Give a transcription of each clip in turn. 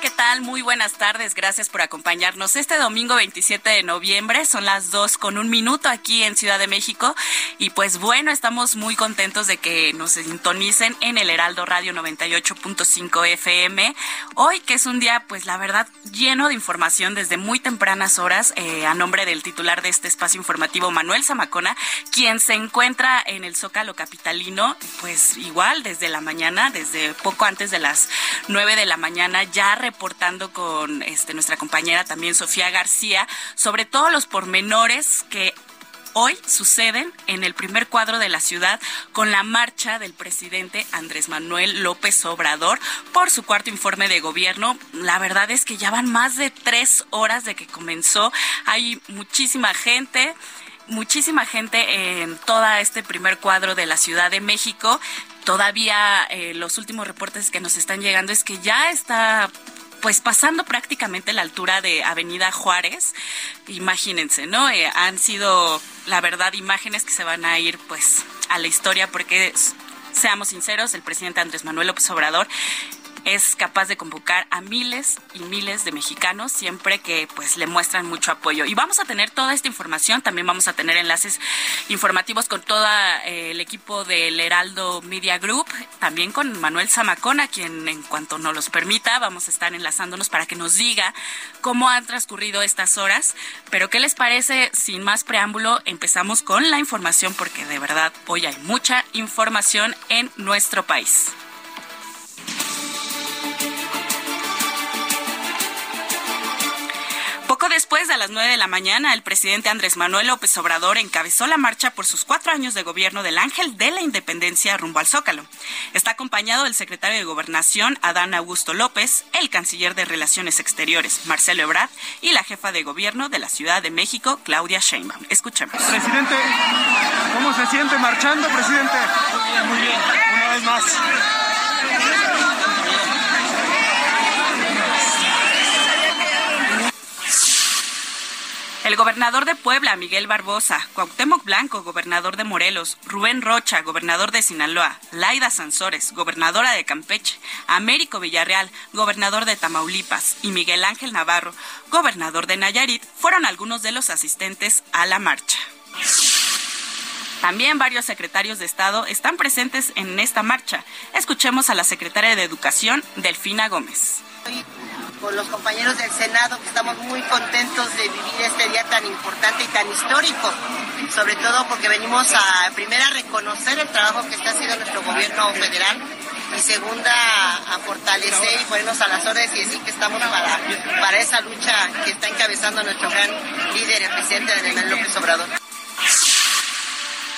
¿Qué tal? Muy buenas tardes. Gracias por acompañarnos este domingo 27 de noviembre. Son las 2 con un minuto aquí en Ciudad de México. Y pues bueno, estamos muy contentos de que nos sintonicen en el Heraldo Radio 98.5 FM. Hoy, que es un día, pues la verdad, lleno de información desde muy tempranas horas, eh, a nombre del titular de este espacio informativo, Manuel Zamacona, quien se encuentra en el Zócalo Capitalino, pues igual desde la mañana, desde poco antes de las 9 de la mañana, ya reportando con este, nuestra compañera también Sofía García sobre todos los pormenores que hoy suceden en el primer cuadro de la ciudad con la marcha del presidente Andrés Manuel López Obrador por su cuarto informe de gobierno. La verdad es que ya van más de tres horas de que comenzó. Hay muchísima gente muchísima gente en todo este primer cuadro de la Ciudad de México. Todavía eh, los últimos reportes que nos están llegando es que ya está pues pasando prácticamente la altura de Avenida Juárez. Imagínense, ¿no? Eh, han sido, la verdad, imágenes que se van a ir pues a la historia porque, seamos sinceros, el presidente Andrés Manuel López Obrador es capaz de convocar a miles y miles de mexicanos siempre que pues le muestran mucho apoyo. Y vamos a tener toda esta información, también vamos a tener enlaces informativos con todo eh, el equipo del Heraldo Media Group, también con Manuel Zamacona, quien en cuanto nos los permita vamos a estar enlazándonos para que nos diga cómo han transcurrido estas horas. Pero ¿qué les parece? Sin más preámbulo, empezamos con la información porque de verdad hoy hay mucha información en nuestro país. Poco después de las 9 de la mañana, el presidente Andrés Manuel López Obrador encabezó la marcha por sus cuatro años de gobierno del Ángel de la Independencia rumbo al Zócalo. Está acompañado del secretario de Gobernación, Adán Augusto López, el canciller de Relaciones Exteriores, Marcelo Ebrard, y la jefa de gobierno de la Ciudad de México, Claudia Sheinbaum. Escuchemos. Presidente, ¿cómo se siente marchando, presidente? Muy bien, muy bien. Una vez más. El gobernador de Puebla, Miguel Barbosa, Cuauhtémoc Blanco, gobernador de Morelos, Rubén Rocha, gobernador de Sinaloa, Laida Sansores, gobernadora de Campeche, Américo Villarreal, gobernador de Tamaulipas, y Miguel Ángel Navarro, gobernador de Nayarit, fueron algunos de los asistentes a la marcha. También varios secretarios de Estado están presentes en esta marcha. Escuchemos a la secretaria de Educación, Delfina Gómez con los compañeros del Senado, que estamos muy contentos de vivir este día tan importante y tan histórico, sobre todo porque venimos a, primera, reconocer el trabajo que está haciendo nuestro gobierno federal y segunda, a fortalecer y ponernos a las órdenes y decir que estamos para, para esa lucha que está encabezando nuestro gran líder, el presidente Daniel López Obrador.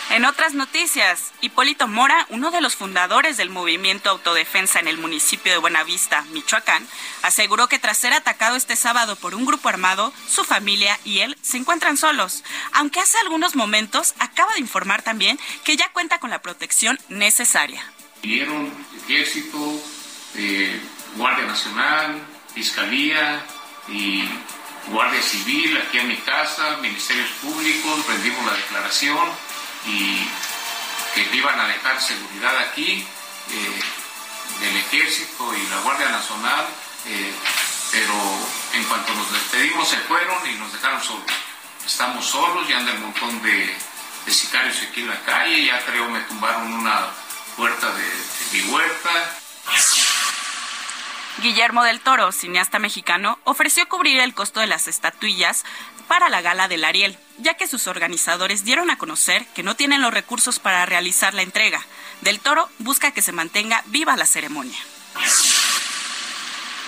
En otras noticias, Hipólito Mora, uno de los fundadores del movimiento Autodefensa en el municipio de Buenavista, Michoacán, aseguró que tras ser atacado este sábado por un grupo armado, su familia y él se encuentran solos, aunque hace algunos momentos acaba de informar también que ya cuenta con la protección necesaria. Vinieron ejército, eh, Guardia Nacional, Fiscalía y Guardia Civil aquí en mi casa, Ministerios Públicos, rendimos la declaración y que iban a dejar seguridad aquí eh, del ejército y la Guardia Nacional, eh, pero en cuanto nos despedimos se fueron y nos dejaron solos. Estamos solos, ya anda un montón de, sicarios aquí en la calle, ya creo me tumbaron una puerta de, de mi huerta. Guillermo del Toro, cineasta mexicano, ofreció cubrir el costo de las estatuillas para la gala del Ariel, ya que sus organizadores dieron a conocer que no tienen los recursos para realizar la entrega. Del Toro busca que se mantenga viva la ceremonia.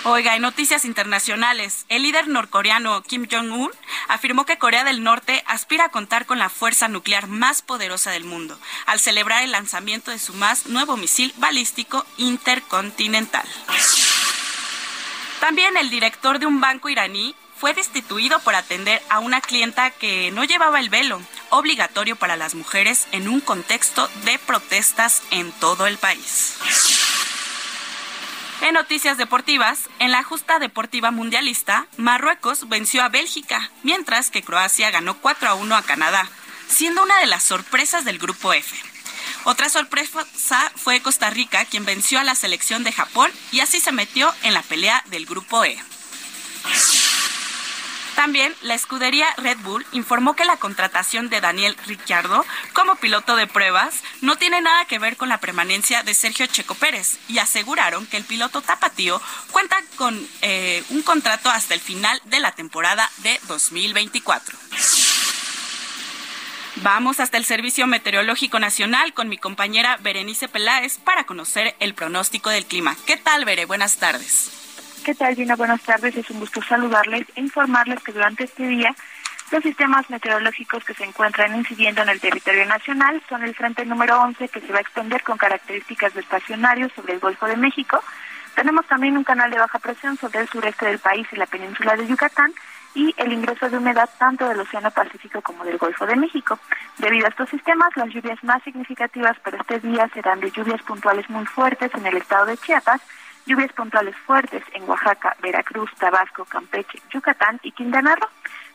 Oiga, en noticias internacionales, el líder norcoreano Kim Jong-un afirmó que Corea del Norte aspira a contar con la fuerza nuclear más poderosa del mundo, al celebrar el lanzamiento de su más nuevo misil balístico intercontinental. También el director de un banco iraní fue destituido por atender a una clienta que no llevaba el velo, obligatorio para las mujeres en un contexto de protestas en todo el país. En noticias deportivas, en la justa deportiva mundialista, Marruecos venció a Bélgica, mientras que Croacia ganó 4 a 1 a Canadá, siendo una de las sorpresas del grupo F. Otra sorpresa fue Costa Rica, quien venció a la selección de Japón y así se metió en la pelea del grupo E. También la escudería Red Bull informó que la contratación de Daniel Ricciardo como piloto de pruebas no tiene nada que ver con la permanencia de Sergio Checo Pérez y aseguraron que el piloto tapatío cuenta con eh, un contrato hasta el final de la temporada de 2024. Vamos hasta el Servicio Meteorológico Nacional con mi compañera Berenice Peláez para conocer el pronóstico del clima. ¿Qué tal, Bere? Buenas tardes. ¿Qué tal, Gina? Buenas tardes. Es un gusto saludarles e informarles que durante este día los sistemas meteorológicos que se encuentran incidiendo en el territorio nacional son el frente número 11 que se va a extender con características de estacionario sobre el Golfo de México. Tenemos también un canal de baja presión sobre el sureste del país y la península de Yucatán y el ingreso de humedad tanto del Océano Pacífico como del Golfo de México. Debido a estos sistemas, las lluvias más significativas para este día serán de lluvias puntuales muy fuertes en el estado de Chiapas, Lluvias puntuales fuertes en Oaxaca, Veracruz, Tabasco, Campeche, Yucatán y Quintana Roo.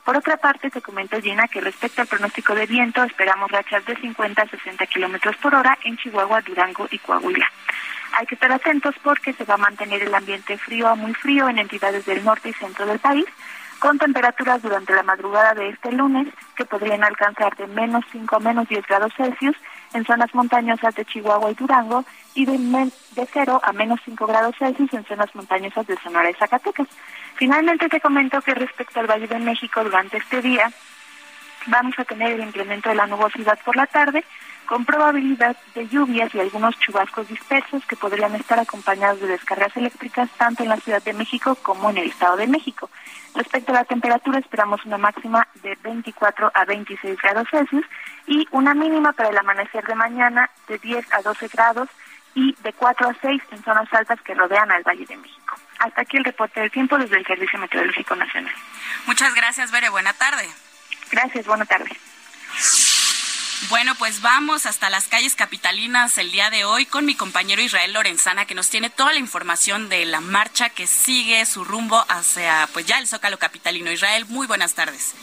Por otra parte, se comenta Gina que respecto al pronóstico de viento, esperamos rachas de 50 a 60 kilómetros por hora en Chihuahua, Durango y Coahuila. Hay que estar atentos porque se va a mantener el ambiente frío a muy frío en entidades del norte y centro del país, con temperaturas durante la madrugada de este lunes que podrían alcanzar de menos 5 a menos 10 grados Celsius en zonas montañosas de Chihuahua y Durango y de, de 0 a menos 5 grados Celsius en zonas montañosas de Sonora y Zacatecas. Finalmente te comento que respecto al Valle de México durante este día vamos a tener el incremento de la nubosidad por la tarde con probabilidad de lluvias y algunos chubascos dispersos que podrían estar acompañados de descargas eléctricas tanto en la Ciudad de México como en el Estado de México. Respecto a la temperatura, esperamos una máxima de 24 a 26 grados Celsius y una mínima para el amanecer de mañana de 10 a 12 grados y de 4 a 6 en zonas altas que rodean al Valle de México. Hasta aquí el reporte del tiempo desde el Servicio Meteorológico Nacional. Muchas gracias, Bere. Buena tarde. Gracias, buena tarde. Bueno, pues vamos hasta las calles capitalinas el día de hoy con mi compañero Israel Lorenzana, que nos tiene toda la información de la marcha que sigue su rumbo hacia, pues ya el Zócalo Capitalino. Israel, muy buenas tardes.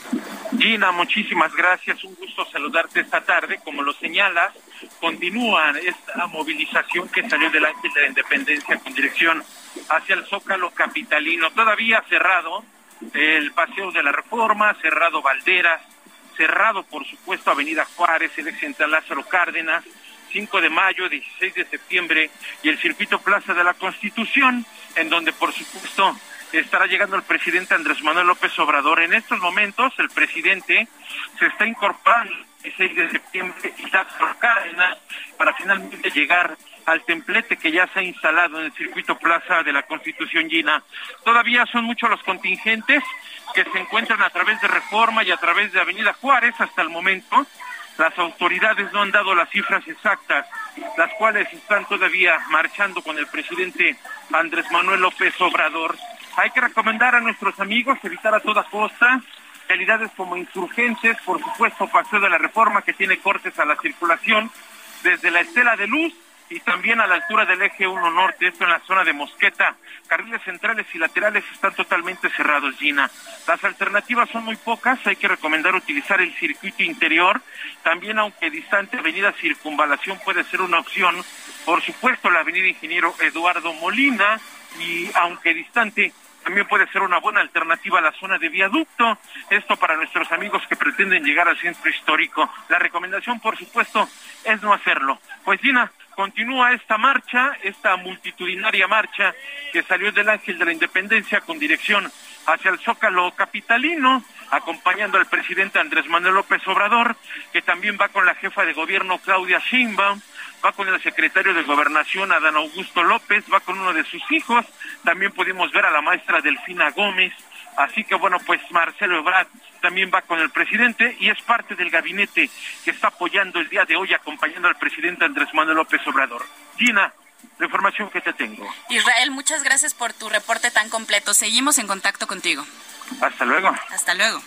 Gina, muchísimas gracias. Un gusto saludarte esta tarde. Como lo señalas, continúa esta movilización que salió del Ángel de la Independencia con dirección hacia el Zócalo Capitalino. Todavía cerrado el Paseo de la Reforma, cerrado Valderas, cerrado, por supuesto, Avenida Juárez, el ex central Lázaro Cárdenas, 5 de mayo, 16 de septiembre y el circuito Plaza de la Constitución, en donde, por supuesto, estará llegando el presidente Andrés Manuel López Obrador. En estos momentos, el presidente se está incorporando el 16 de septiembre y Lázaro Cárdenas para finalmente llegar al templete que ya se ha instalado en el circuito Plaza de la Constitución Gina. Todavía son muchos los contingentes que se encuentran a través de Reforma y a través de Avenida Juárez hasta el momento. Las autoridades no han dado las cifras exactas, las cuales están todavía marchando con el presidente Andrés Manuel López Obrador. Hay que recomendar a nuestros amigos evitar a toda costa realidades como insurgentes, por supuesto, Paseo de la Reforma que tiene cortes a la circulación desde la Estela de Luz y también a la altura del eje 1 norte, esto en la zona de Mosqueta. Carriles centrales y laterales están totalmente cerrados, Gina. Las alternativas son muy pocas, hay que recomendar utilizar el circuito interior. También, aunque distante, Avenida Circunvalación puede ser una opción. Por supuesto, la Avenida Ingeniero Eduardo Molina y, aunque distante, también puede ser una buena alternativa a la zona de viaducto. Esto para nuestros amigos que pretenden llegar al centro histórico. La recomendación, por supuesto, es no hacerlo. Pues Gina, continúa esta marcha, esta multitudinaria marcha que salió del Ángel de la Independencia con dirección hacia el Zócalo capitalino, acompañando al presidente Andrés Manuel López Obrador, que también va con la jefa de gobierno Claudia Sheinbaum, va con el secretario de Gobernación Adán Augusto López, va con uno de sus hijos, también pudimos ver a la maestra Delfina Gómez, así que bueno, pues Marcelo Ebrard también va con el presidente y es parte del gabinete que está apoyando el día de hoy, acompañando al presidente Andrés Manuel López Obrador. Gina, la información que te tengo. Israel, muchas gracias por tu reporte tan completo. Seguimos en contacto contigo. Hasta luego. Hasta luego.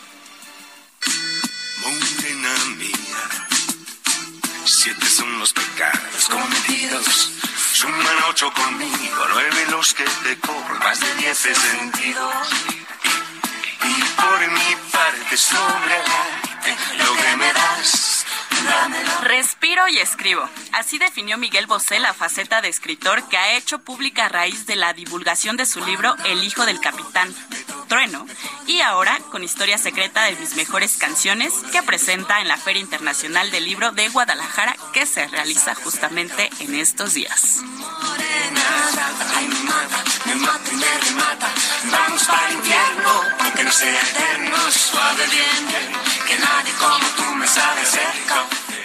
Siete son los pecados cometidos. Suman ocho conmigo, nueve los que te cobro, más de diez sentidos. Y, y por mi parte sobre lo que me das Respiro y escribo. Así definió Miguel Bosé la faceta de escritor que ha hecho pública a raíz de la divulgación de su libro El hijo del capitán Trueno y ahora con historia secreta de mis mejores canciones que presenta en la Feria Internacional del Libro de Guadalajara que se realiza justamente en estos días. Vamos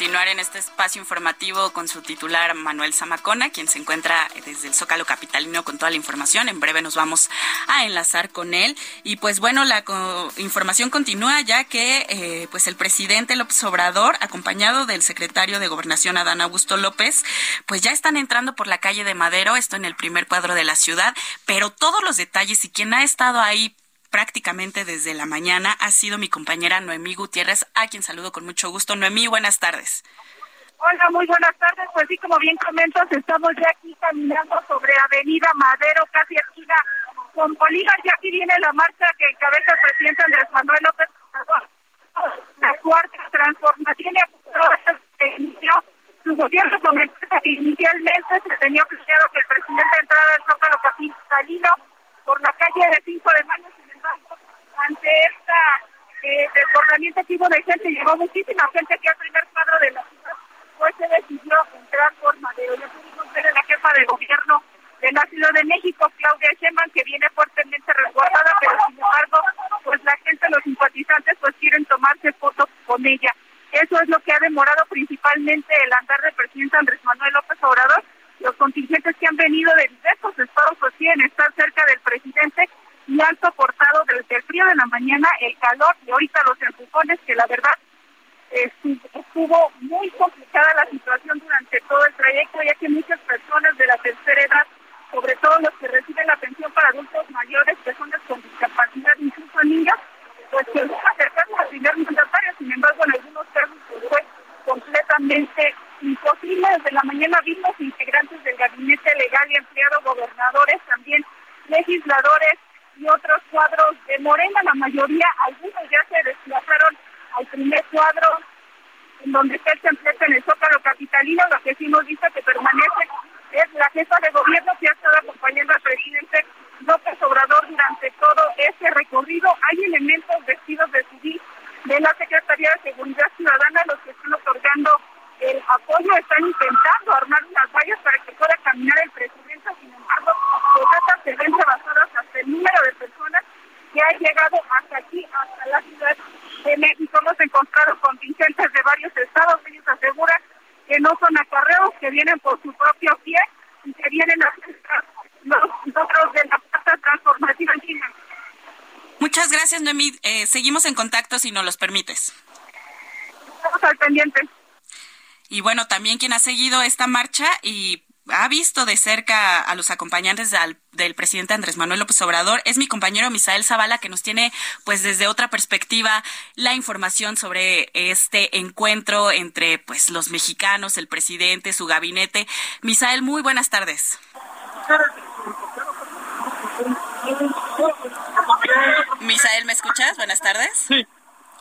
Continuar en este espacio informativo con su titular Manuel Zamacona, quien se encuentra desde el Zócalo Capitalino con toda la información. En breve nos vamos a enlazar con él. Y pues bueno, la información continúa ya que eh, pues el presidente López Obrador, acompañado del secretario de Gobernación Adán Augusto López, pues ya están entrando por la calle de Madero, esto en el primer cuadro de la ciudad, pero todos los detalles y quien ha estado ahí prácticamente desde la mañana ha sido mi compañera Noemí Gutiérrez, a quien saludo con mucho gusto. Noemí, buenas tardes. Hola, muy buenas tardes. Pues sí, como bien comentas, estamos ya aquí caminando sobre Avenida Madero, casi esquina con Bolívar. Ya aquí viene la marcha que encabeza el presidente Andrés Manuel López. La cuarta transformación inició su gobierno que inicialmente se tenía planeado que el presidente entrara al Zócalo Capitalino por la calle de 5 de mayo desbordamiento activo de gente, llegó muchísima gente aquí al primer cuadro de la ciudad, pues se decidió entrar por Madero. Ya pudimos ver a la jefa de gobierno de la Ciudad de México, Claudia Sheinbaum, que viene fuertemente resguardada, pero sin embargo, pues la gente, los simpatizantes, pues quieren tomarse fotos con ella. Eso es lo que ha demorado principalmente el andar del presidente Andrés Manuel López Obrador. Los contingentes que han venido de diversos estados pues quieren estar cerca del presidente y han soportado desde el frío de la mañana el calor y ahorita los empujones que la verdad estuvo muy complicada la situación durante todo el trayecto ya que muchas personas de la tercera edad, sobre todo los que reciben la atención para adultos mayores, personas con discapacidad, incluso niños, pues que se acercaron al primer mandatario, sin embargo en algunos casos pues, fue completamente imposible. Desde la mañana vimos integrantes del gabinete legal y empleados, gobernadores, también legisladores, y otros cuadros de Morena, la mayoría, algunos ya se desplazaron al primer cuadro, en donde está el templete en el Zócalo Capitalino, lo que sí hemos visto que permanece es la jefa de gobierno que ha estado acompañando al presidente López Obrador durante todo ese recorrido. Hay elementos vestidos de civil de la Secretaría de Seguridad Ciudadana, los que están otorgando el apoyo, están intentando armar unas vallas para que pueda caminar el presidente, sin embargo, pues estas se ven rebasadas hasta el número de personas que ha llegado hasta aquí, hasta la ciudad de México. Hemos encontrado contingentes de varios estados, ellos aseguran que no son acarreos, que vienen por su propio pie y que vienen a los otros de la plata transformativa en China. Muchas gracias, Noemí. Eh, seguimos en contacto si nos los permites. Estamos al pendiente. Y bueno, también quien ha seguido esta marcha y ha visto de cerca a los acompañantes del presidente Andrés Manuel López Obrador es mi compañero Misael Zavala que nos tiene pues desde otra perspectiva la información sobre este encuentro entre pues los mexicanos, el presidente, su gabinete. Misael, muy buenas tardes. Misael, ¿me escuchas? Buenas tardes. Sí.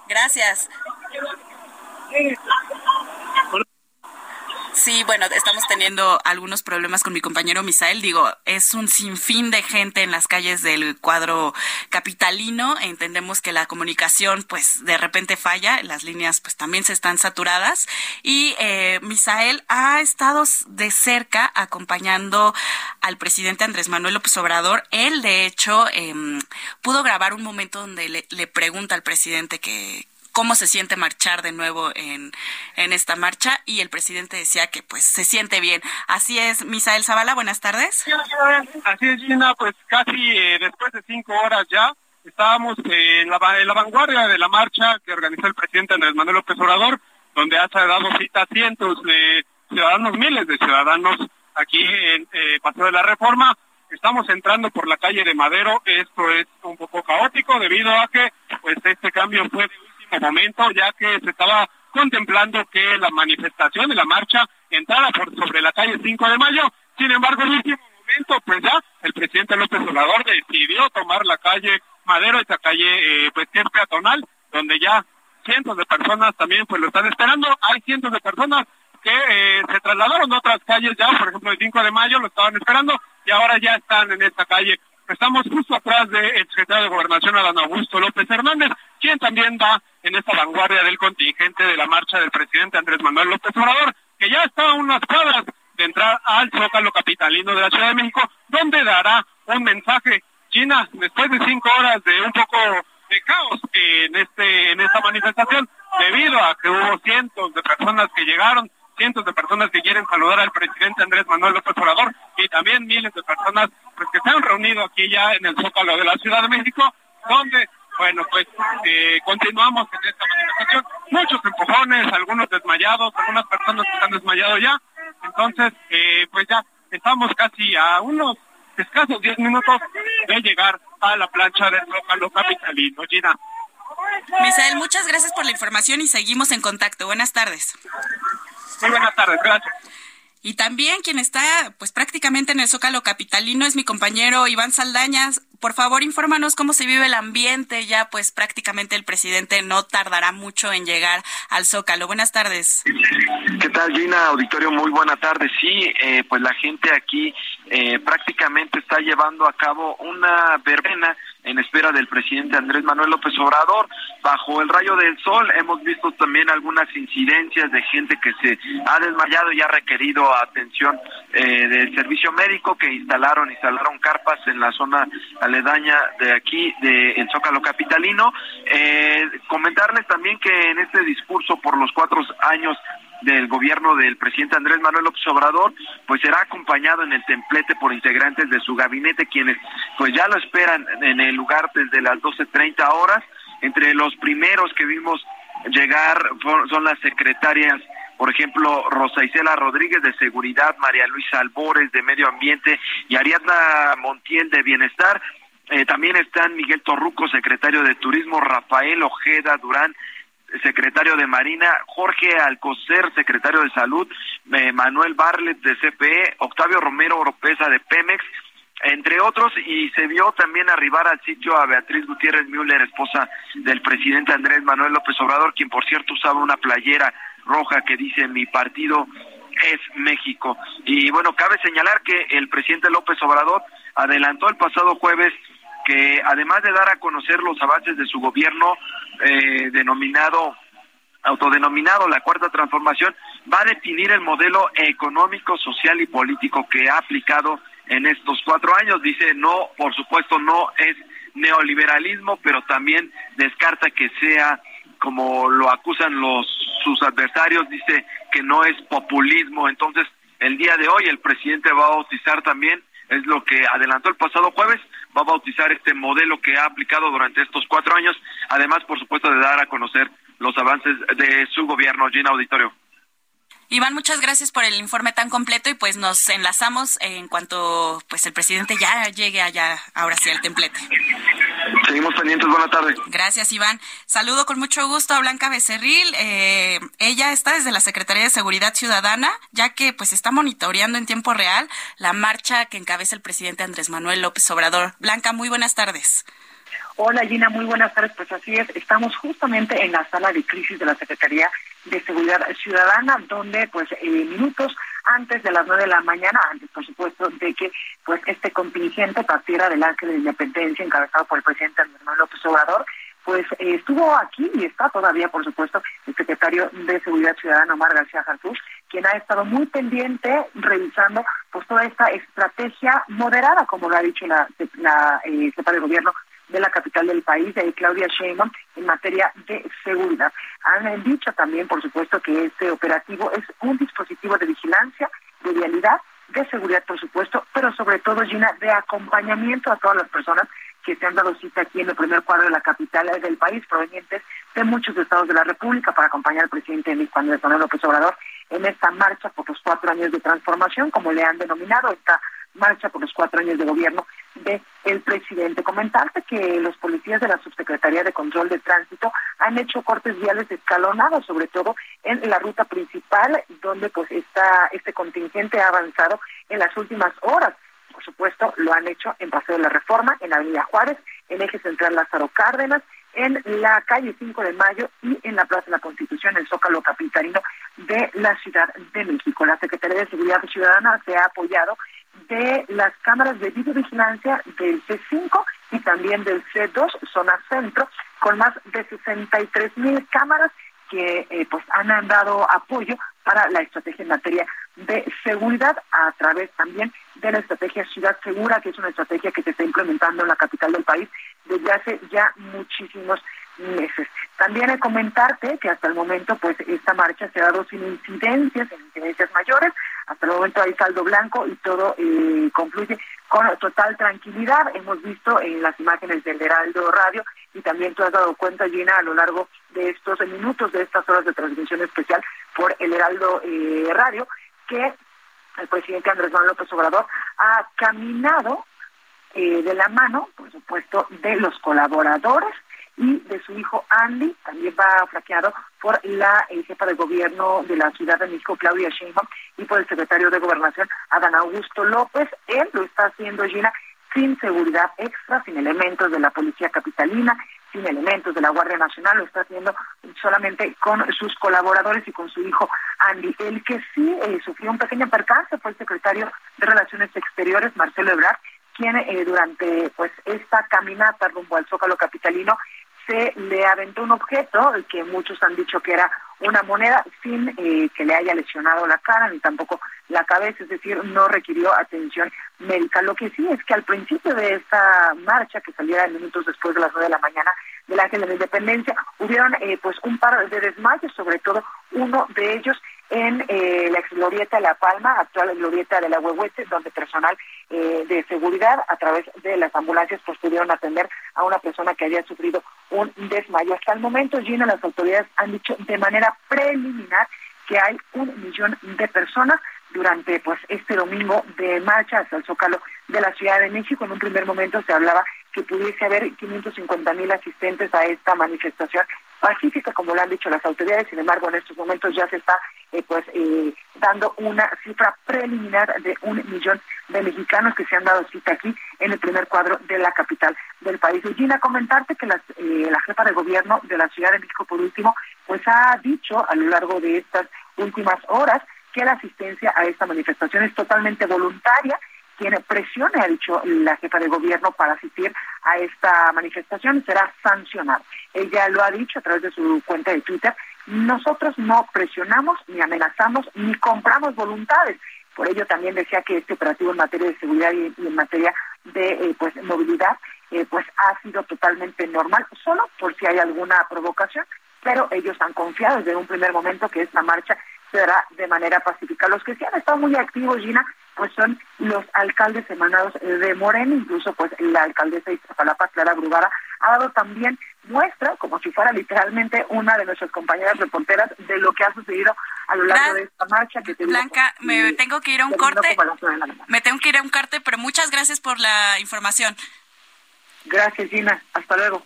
Gracias. Sí, bueno, estamos algunos problemas con mi compañero Misael. Digo, es un sinfín de gente en las calles del cuadro capitalino. Entendemos que la comunicación, pues, de repente falla. Las líneas, pues, también se están saturadas. Y eh, Misael ha estado de cerca acompañando al presidente Andrés Manuel López Obrador. Él, de hecho, em, pudo grabar un momento donde le pregunta al presidente que cómo se siente marchar de nuevo en, en esta marcha y el presidente decía que pues se siente bien. Así es, Misael Zavala, buenas tardes. Así es, Gina, pues casi eh, después de cinco horas ya estábamos en la, en la vanguardia de la marcha que organizó el presidente Andrés Manuel López donde ha dado cita a cientos de ciudadanos, miles de ciudadanos aquí en eh, Paseo de la Reforma. Estamos entrando por la calle de Madero, esto es un poco caótico debido a que pues este cambio fue momento, ya que se estaba contemplando que la manifestación de la marcha entrara por sobre la calle 5 de mayo. Sin embargo, en el último momento, pues ya el presidente López Obrador decidió tomar la calle Madero, esta calle eh, pues que es peatonal, donde ya cientos de personas también pues lo están esperando. Hay cientos de personas que eh, se trasladaron a otras calles ya, por ejemplo el 5 de mayo lo estaban esperando y ahora ya están en esta calle. Estamos justo atrás del secretario de Gobernación, Adán Augusto López Hernández, quien también va en esta vanguardia del contingente de la marcha del presidente Andrés Manuel López Obrador, que ya está a unas cuadras de entrar al Zócalo Capitalino de la Ciudad de México, donde dará un mensaje. China, después de cinco horas de un poco de caos en este en esta manifestación, debido a que hubo cientos de personas que llegaron, cientos de personas que quieren saludar al presidente Andrés Manuel López Obrador y también miles de personas pues, que se han reunido aquí ya en el Zócalo de la Ciudad de México, donde bueno, pues eh, continuamos en esta manifestación. Muchos empujones, algunos desmayados, algunas personas que están desmayados ya. Entonces, eh, pues ya estamos casi a unos escasos 10 minutos de llegar a la plancha del Zócalo Capitalino. Gina. Misael, muchas gracias por la información y seguimos en contacto. Buenas tardes. Muy buenas tardes, gracias. Y también quien está pues prácticamente en el Zócalo Capitalino es mi compañero Iván Saldañas. Por favor, infórmanos cómo se vive el ambiente. Ya pues prácticamente el presidente no tardará mucho en llegar al Zócalo. Buenas tardes. ¿Qué tal, Gina? Auditorio, muy buena tarde. Sí, eh, pues la gente aquí eh, prácticamente está llevando a cabo una verbena en espera del presidente Andrés Manuel López Obrador. Bajo el rayo del sol hemos visto también algunas incidencias de gente que se ha desmayado y ha requerido atención eh, del servicio médico que instalaron, instalaron carpas en la zona aledaña de aquí, de el Zócalo Capitalino. Eh, comentarles también que en este discurso por los cuatro años del gobierno del presidente Andrés Manuel López Obrador, pues será acompañado en el templete por integrantes de su gabinete, quienes pues ya lo esperan en el lugar desde las 12.30 horas. Entre los primeros que vimos llegar son las secretarias, por ejemplo, Rosa Isela Rodríguez de Seguridad, María Luisa Albores de Medio Ambiente y Ariadna Montiel de Bienestar. Eh, también están Miguel Torruco, secretario de Turismo, Rafael Ojeda Durán, secretario de Marina, Jorge Alcocer, secretario de Salud, eh, Manuel Barlet de CPE, Octavio Romero Oropesa de Pemex, entre otros, y se vio también arribar al sitio a Beatriz Gutiérrez Müller, esposa del presidente Andrés Manuel López Obrador, quien por cierto usaba una playera roja que dice mi partido es México. Y bueno, cabe señalar que el presidente López Obrador adelantó el pasado jueves que además de dar a conocer los avances de su gobierno eh, denominado autodenominado la cuarta transformación va a definir el modelo económico, social y político que ha aplicado en estos cuatro años. Dice, no, por supuesto, no es neoliberalismo, pero también descarta que sea como lo acusan los sus adversarios, dice que no es populismo. Entonces, el día de hoy el presidente va a bautizar también es lo que adelantó el pasado jueves, va a bautizar este modelo que ha aplicado durante estos cuatro años, además, por supuesto, de dar a conocer los avances de su gobierno, Gina Auditorio. Iván, muchas gracias por el informe tan completo y pues nos enlazamos en cuanto pues el presidente ya llegue allá, ahora sí, al templete. Seguimos pendientes, buena tarde. Gracias, Iván. Saludo con mucho gusto a Blanca Becerril. Eh, ella está desde la Secretaría de Seguridad Ciudadana, ya que pues está monitoreando en tiempo real la marcha que encabeza el presidente Andrés Manuel López Obrador. Blanca, muy buenas tardes. Hola Gina, muy buenas tardes. Pues así es, estamos justamente en la sala de crisis de la Secretaría de Seguridad Ciudadana, donde pues eh, minutos antes de las nueve de la mañana, antes por supuesto de que pues este contingente partiera del Ángel de Independencia encabezado por el presidente Andrés Manuel López Obrador, pues eh, estuvo aquí y está todavía, por supuesto, el secretario de Seguridad Ciudadana, Omar García Jartús, quien ha estado muy pendiente revisando pues toda esta estrategia moderada, como lo ha dicho la, la eh, jefa de gobierno de la capital del país, de Claudia Sheinbaum, en materia de seguridad. Han dicho también, por supuesto, que este operativo es un dispositivo de vigilancia, de vialidad, de seguridad, por supuesto, pero sobre todo, Gina, de acompañamiento a todas las personas que se han dado cita aquí en el primer cuadro de la capital del país, provenientes de muchos estados de la República, para acompañar al presidente Andrés Manuel López Obrador, en esta marcha por los cuatro años de transformación, como le han denominado, esta marcha por los cuatro años de gobierno de el presidente. Comentarte que los policías de la Subsecretaría de Control de Tránsito han hecho cortes viales escalonados, sobre todo en la ruta principal, donde pues está este contingente ha avanzado en las últimas horas. Por supuesto, lo han hecho en Paseo de la Reforma, en Avenida Juárez, en Eje Central Lázaro Cárdenas, en la calle 5 de Mayo y en la Plaza de la Constitución, el Zócalo Capitalino de la Ciudad de México. La Secretaría de Seguridad Ciudadana se ha apoyado de las cámaras de videovigilancia del C5 y también del C2, zona centro, con más de 63 mil cámaras que eh, pues han dado apoyo para la estrategia en materia de seguridad a través también de la estrategia Ciudad Segura, que es una estrategia que se está implementando en la capital del país desde hace ya muchísimos meses. También he comentarte que hasta el momento pues esta marcha se ha dado sin incidencias, sin incidencias mayores, hasta el momento hay saldo blanco y todo eh, concluye con total tranquilidad. Hemos visto en las imágenes del Heraldo Radio y también tú has dado cuenta, Gina, a lo largo de estos minutos, de estas horas de transmisión especial por el Heraldo eh, Radio, que el presidente Andrés Manuel López Obrador ha caminado eh, de la mano, por supuesto, de los colaboradores y de su hijo Andy, también va flaqueado por la eh, jefa de gobierno de la Ciudad de México, Claudia Sheinbaum, y por el secretario de Gobernación, Adán Augusto López. Él lo está haciendo, Gina, sin seguridad extra, sin elementos de la Policía Capitalina, sin elementos de la Guardia Nacional, lo está haciendo solamente con sus colaboradores y con su hijo Andy. El que sí eh, sufrió un pequeño percance fue el secretario de Relaciones Exteriores, Marcelo Ebrard, quien eh, durante pues esta caminata rumbo al Zócalo Capitalino se le aventó un objeto que muchos han dicho que era una moneda sin eh, que le haya lesionado la cara ni tampoco la cabeza, es decir, no requirió atención médica. Lo que sí es que al principio de esta marcha, que saliera minutos después de las nueve de la mañana del Ángel de la Independencia, hubieron eh, pues un par de desmayos, sobre todo uno de ellos en eh, la glorieta La Palma, actual glorieta de la Huehuete, donde personal eh, de seguridad a través de las ambulancias pues pudieron atender a una persona que había sufrido un desmayo. Hasta el momento, Gina, las autoridades han dicho de manera preliminar que hay un millón de personas durante pues este domingo de marcha hasta el Zócalo de la Ciudad de México. En un primer momento se hablaba que pudiese haber 550 mil asistentes a esta manifestación pacífica, como lo han dicho las autoridades. Sin embargo, en estos momentos ya se está eh, pues eh, dando una cifra preliminar de un millón de mexicanos que se han dado cita aquí en el primer cuadro de la capital del país. Y Gina, comentarte que eh, la jefa de gobierno de la Ciudad de México, por último, pues ha dicho a lo largo de estas últimas horas que la asistencia a esta manifestación es totalmente voluntaria quien presione, ha dicho la jefa de gobierno, para asistir a esta manifestación será sancionado. Ella lo ha dicho a través de su cuenta de Twitter. Nosotros no presionamos, ni amenazamos, ni compramos voluntades. Por ello también decía que este operativo en materia de seguridad y, en materia de eh, pues movilidad eh, pues ha sido totalmente normal, solo por si hay alguna provocación, pero ellos han confiado desde un primer momento que esta marcha será de manera pacífica. Los que sí han estado muy activos, Gina, pues son los alcaldes emanados de Morena, incluso pues la alcaldesa de Iztapalapa, Clara Brugada, ha dado también muestra, como si fuera literalmente una de nuestras compañeras reporteras, de lo que ha sucedido a lo largo de esta marcha. Que Blanca, me tengo que ir a un corte. Me tengo que ir a un corte, pero muchas gracias por la información. Gracias, Gina. Hasta luego.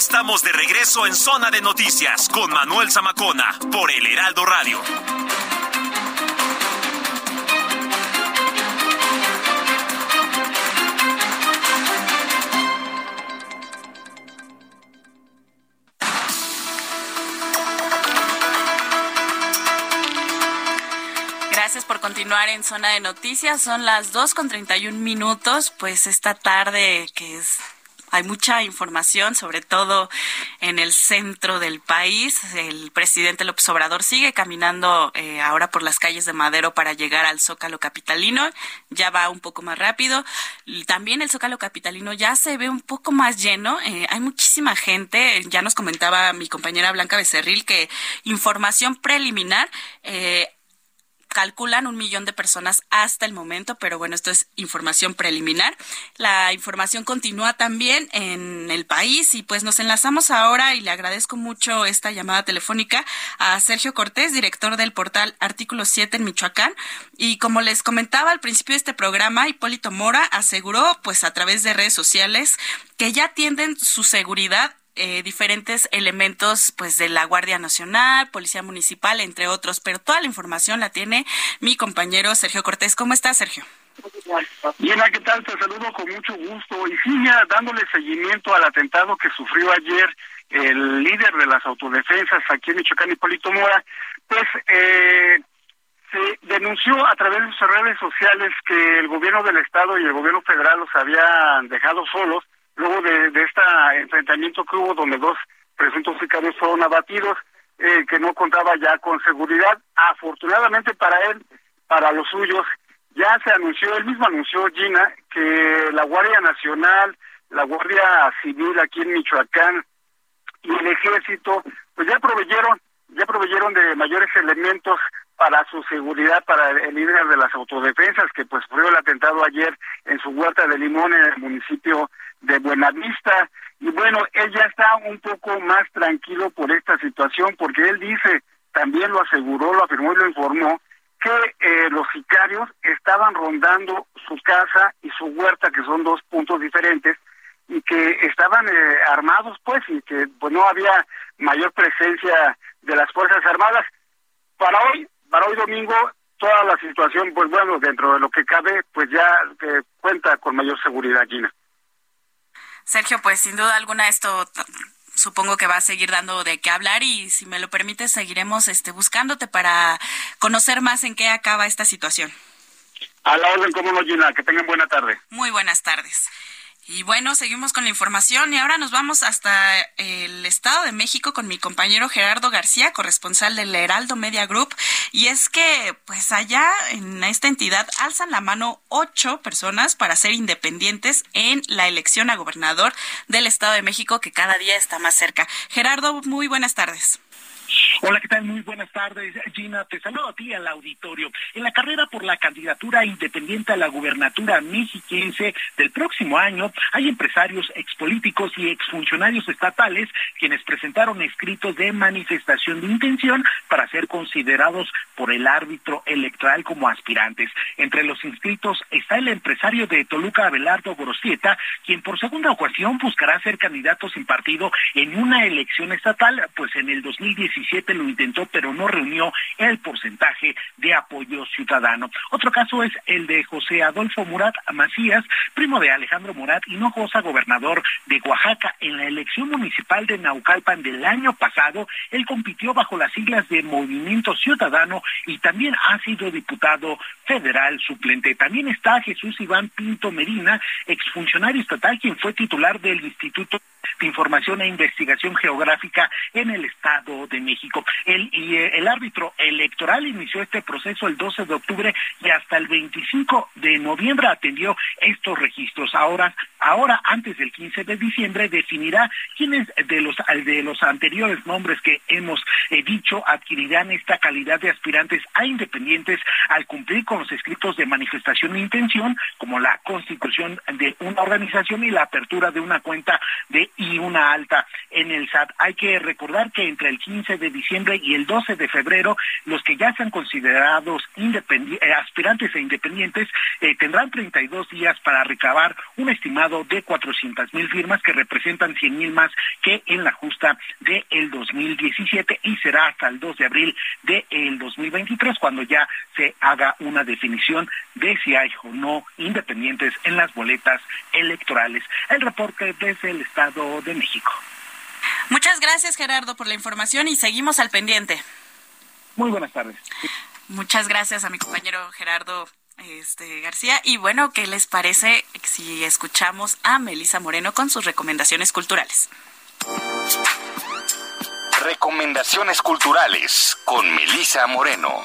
Estamos de regreso en Zona de Noticias con Manuel Zamacona por el Heraldo Radio. Gracias por continuar en Zona de Noticias. Son las 2 con 31 minutos. Pues esta tarde que es hay mucha información, sobre todo en el centro del país. El presidente López Obrador sigue caminando eh, ahora por las calles de Madero para llegar al Zócalo Capitalino. Ya va un poco más rápido. También el Zócalo Capitalino ya se ve un poco más lleno. Eh, hay muchísima gente. Ya nos comentaba mi compañera Blanca Becerril que información preliminar. Eh, calculan un millón de personas hasta el momento, pero bueno, esto es información preliminar. La información continúa también en el país y pues nos enlazamos ahora y le agradezco mucho esta llamada telefónica a Sergio Cortés, director del portal Artículo 7 en Michoacán. Y como les comentaba al principio de este programa, Hipólito Mora aseguró pues a través de redes sociales que ya atienden su seguridad eh, diferentes elementos pues de la Guardia Nacional, Policía Municipal, entre otros, pero toda la información la tiene mi compañero Sergio Cortés. ¿Cómo estás, Sergio? Bien, ¿qué tal? Te saludo con mucho gusto y sigue dándole seguimiento al atentado que sufrió ayer el líder de las autodefensas aquí en Michoacán, Hipólito Mora, pues eh, se denunció a través de sus redes sociales que el gobierno del estado y el gobierno federal los habían dejado solos luego de, de este enfrentamiento que hubo donde dos presuntos sicarios fueron abatidos, eh, que no contaba ya con seguridad. Afortunadamente para él, para los suyos, ya se anunció, él mismo anunció, Gina, que la Guardia Nacional, la Guardia Civil aquí en Michoacán y el Ejército, pues ya proveyeron, ya proveyeron de mayores elementos para su seguridad, para el líder de las autodefensas, que pues fue el atentado ayer en su huerta de limón en el municipio de Buenavista. Y bueno, él ya está un poco más tranquilo por esta situación, porque él dice, también lo aseguró, lo afirmó y lo informó, que eh, los sicarios estaban rondando su casa y su huerta, que son dos puntos diferentes, y que estaban eh, armados, pues, y que pues no había mayor presencia de las Fuerzas Armadas. Para hoy, para hoy domingo, toda la situación, pues bueno, dentro de lo que cabe, pues ya eh, cuenta con mayor seguridad, Gina. Sergio, pues sin duda alguna esto supongo que va a seguir dando de qué hablar y si me lo permites seguiremos este buscándote para conocer más en qué acaba esta situación. A la orden, como no, Gina, que tengan buena tarde. Muy buenas tardes. Y bueno, seguimos con la información y ahora nos vamos hasta el Estado de México con mi compañero Gerardo García, corresponsal del Heraldo Media Group. Y es que, pues allá en esta entidad alzan la mano ocho personas para ser independientes en la elección a gobernador del Estado de México que cada día está más cerca. Gerardo, muy buenas tardes. Hola, ¿qué tal? Muy buenas tardes, Gina. Te saludo a ti al auditorio. En la carrera por la candidatura independiente a la gubernatura mexiquense del próximo año, hay empresarios, expolíticos y exfuncionarios estatales quienes presentaron escritos de manifestación de intención para ser considerados por el árbitro electoral como aspirantes. Entre los inscritos está el empresario de Toluca, Abelardo Gorosieta, quien por segunda ocasión buscará ser candidato sin partido en una elección estatal, pues en el 2017 lo intentó, pero no reunió el porcentaje de apoyo ciudadano. Otro caso es el de José Adolfo Murat Macías, primo de Alejandro Murat Hinojosa, gobernador de Oaxaca. En la elección municipal de Naucalpan del año pasado, él compitió bajo las siglas de Movimiento Ciudadano y también ha sido diputado federal suplente. También está Jesús Iván Pinto Medina, exfuncionario estatal, quien fue titular del Instituto de Información e Investigación Geográfica en el Estado de México. El, y, eh, el árbitro electoral inició este proceso el 12 de octubre y hasta el 25 de noviembre atendió estos registros. Ahora, ahora antes del 15 de diciembre definirá quiénes de los de los anteriores nombres que hemos eh, dicho adquirirán esta calidad de aspirantes a independientes al cumplir con los escritos de manifestación de intención, como la constitución de una organización y la apertura de una cuenta de y una alta en el SAT. Hay que recordar que entre el 15 de diciembre y el 12 de febrero, los que ya sean considerados eh, aspirantes e independientes eh, tendrán 32 días para recabar un estimado de 400 mil firmas que representan 100 mil más que en la justa del el 2017 y será hasta el 2 de abril del el 2023 cuando ya se haga una definición de si hay o no independientes en las boletas electorales. El reporte desde el Estado de México. Muchas gracias Gerardo por la información y seguimos al pendiente. Muy buenas tardes. Muchas gracias a mi compañero Gerardo este, García. Y bueno, ¿qué les parece si escuchamos a Melisa Moreno con sus recomendaciones culturales? Recomendaciones culturales con Melisa Moreno.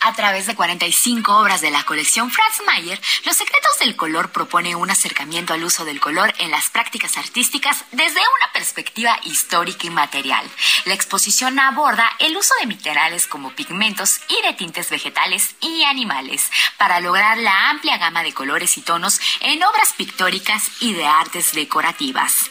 A través de 45 obras de la colección Franz Mayer, Los Secretos del Color propone un acercamiento al uso del color en las prácticas artísticas desde una perspectiva histórica y material. La exposición aborda el uso de minerales como pigmentos y de tintes vegetales y animales para lograr la amplia gama de colores y tonos en obras pictóricas y de artes decorativas.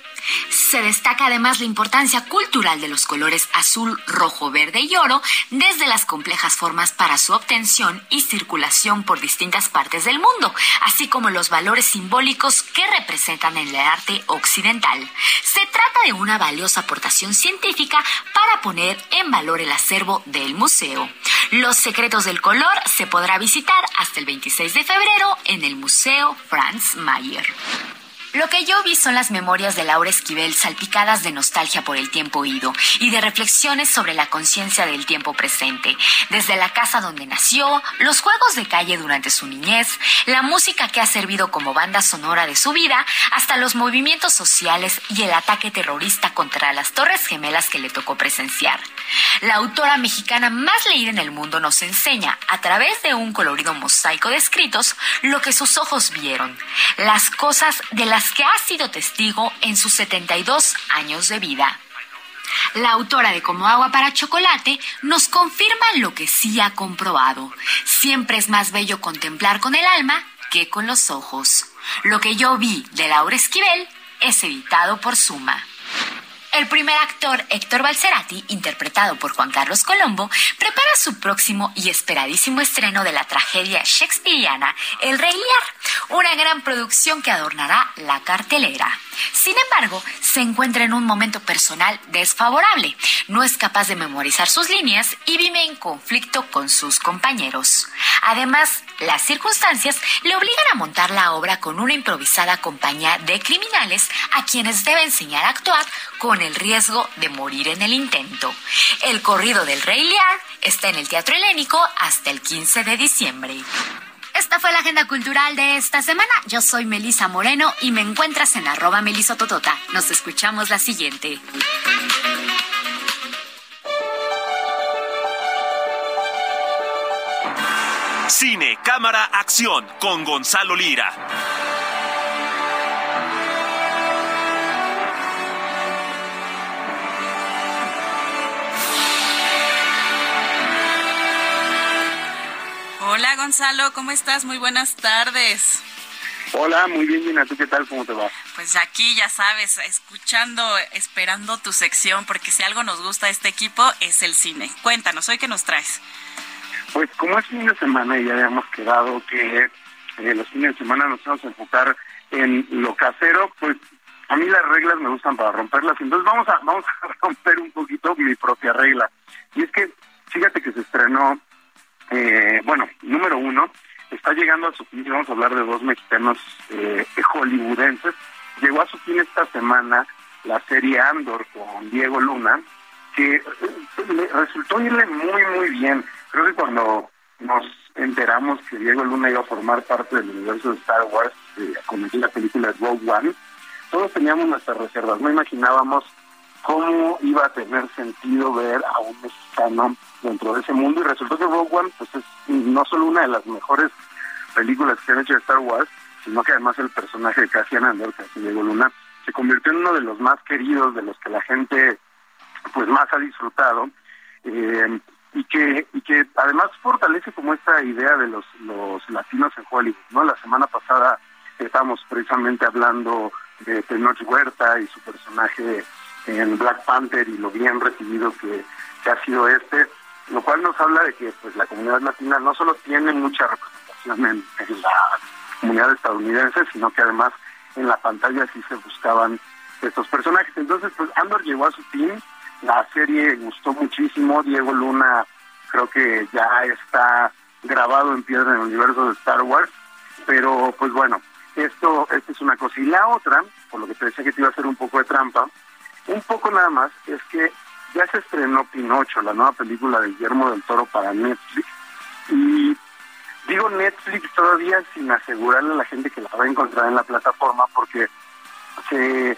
Se destaca además la importancia cultural de los colores azul, rojo, verde y oro, desde las complejas formas para su obtención y circulación por distintas partes del mundo, así como los valores simbólicos que representan en el arte occidental. Se trata de una valiosa aportación científica para poner en valor el acervo del museo. Los secretos del color se podrá visitar hasta el 26 de febrero en el Museo Franz Mayer. Lo que yo vi son las memorias de Laura Esquivel salpicadas de nostalgia por el tiempo ido y de reflexiones sobre la conciencia del tiempo presente, desde la casa donde nació, los juegos de calle durante su niñez, la música que ha servido como banda sonora de su vida, hasta los movimientos sociales y el ataque terrorista contra las Torres Gemelas que le tocó presenciar. La autora mexicana más leída en el mundo nos enseña, a través de un colorido mosaico de escritos, lo que sus ojos vieron, las cosas de las que ha sido testigo en sus 72 años de vida. La autora de Como agua para chocolate nos confirma lo que sí ha comprobado. Siempre es más bello contemplar con el alma que con los ojos. Lo que yo vi de Laura Esquivel es editado por Suma. El primer actor, Héctor Balcerati, interpretado por Juan Carlos Colombo, prepara su próximo y esperadísimo estreno de la tragedia shakespeariana El Rey Lear, una gran producción que adornará la cartelera. Sin embargo, se encuentra en un momento personal desfavorable. No es capaz de memorizar sus líneas y vive en conflicto con sus compañeros. Además, las circunstancias le obligan a montar la obra con una improvisada compañía de criminales a quienes debe enseñar a actuar con el riesgo de morir en el intento. El corrido del Rey Lear está en el Teatro Helénico hasta el 15 de diciembre. Esta fue la agenda cultural de esta semana. Yo soy Melisa Moreno y me encuentras en arroba melisototota. Nos escuchamos la siguiente. Cine, cámara, acción con Gonzalo Lira. Hola Gonzalo, ¿cómo estás? Muy buenas tardes. Hola, muy bien, Gina. ¿Tú qué tal? ¿Cómo te va? Pues aquí, ya sabes, escuchando, esperando tu sección, porque si algo nos gusta a este equipo es el cine. Cuéntanos, ¿hoy qué nos traes? Pues como es fin de semana y ya habíamos quedado que eh, los fines de semana nos vamos a enfocar en lo casero, pues a mí las reglas me gustan para romperlas, entonces vamos a, vamos a romper un poquito mi propia regla. Y es que, fíjate que se estrenó eh, bueno, número uno, está llegando a su fin, vamos a hablar de dos mexicanos eh, hollywoodenses, llegó a su fin esta semana la serie Andor con Diego Luna, que eh, resultó irle muy, muy bien. Creo que cuando nos enteramos que Diego Luna iba a formar parte del universo de Star Wars, eh, con la película Rogue One, todos teníamos nuestras reservas, no imaginábamos cómo iba a tener sentido ver a un mexicano dentro de ese mundo y resultó que Rogue One pues es no solo una de las mejores películas que han hecho de Star Wars, sino que además el personaje de Cassian Andor, que Diego Luna, se convirtió en uno de los más queridos, de los que la gente pues más ha disfrutado. Eh, y que y que además fortalece como esta idea de los los latinos en Hollywood no la semana pasada estábamos precisamente hablando de Tenoch Huerta y su personaje en Black Panther y lo bien recibido que, ha sido este lo cual nos habla de que pues la comunidad latina no solo tiene mucha representación en, la comunidad estadounidense sino que además en la pantalla sí se buscaban estos personajes entonces pues Andor llegó a su fin la serie gustó muchísimo, Diego Luna creo que ya está grabado en piedra en el universo de Star Wars, pero pues bueno, esto, esto es una cosa. Y la otra, por lo que te decía que te iba a hacer un poco de trampa, un poco nada más, es que ya se estrenó Pinocho, la nueva película de Guillermo del Toro para Netflix, y digo Netflix todavía sin asegurarle a la gente que la va a encontrar en la plataforma, porque se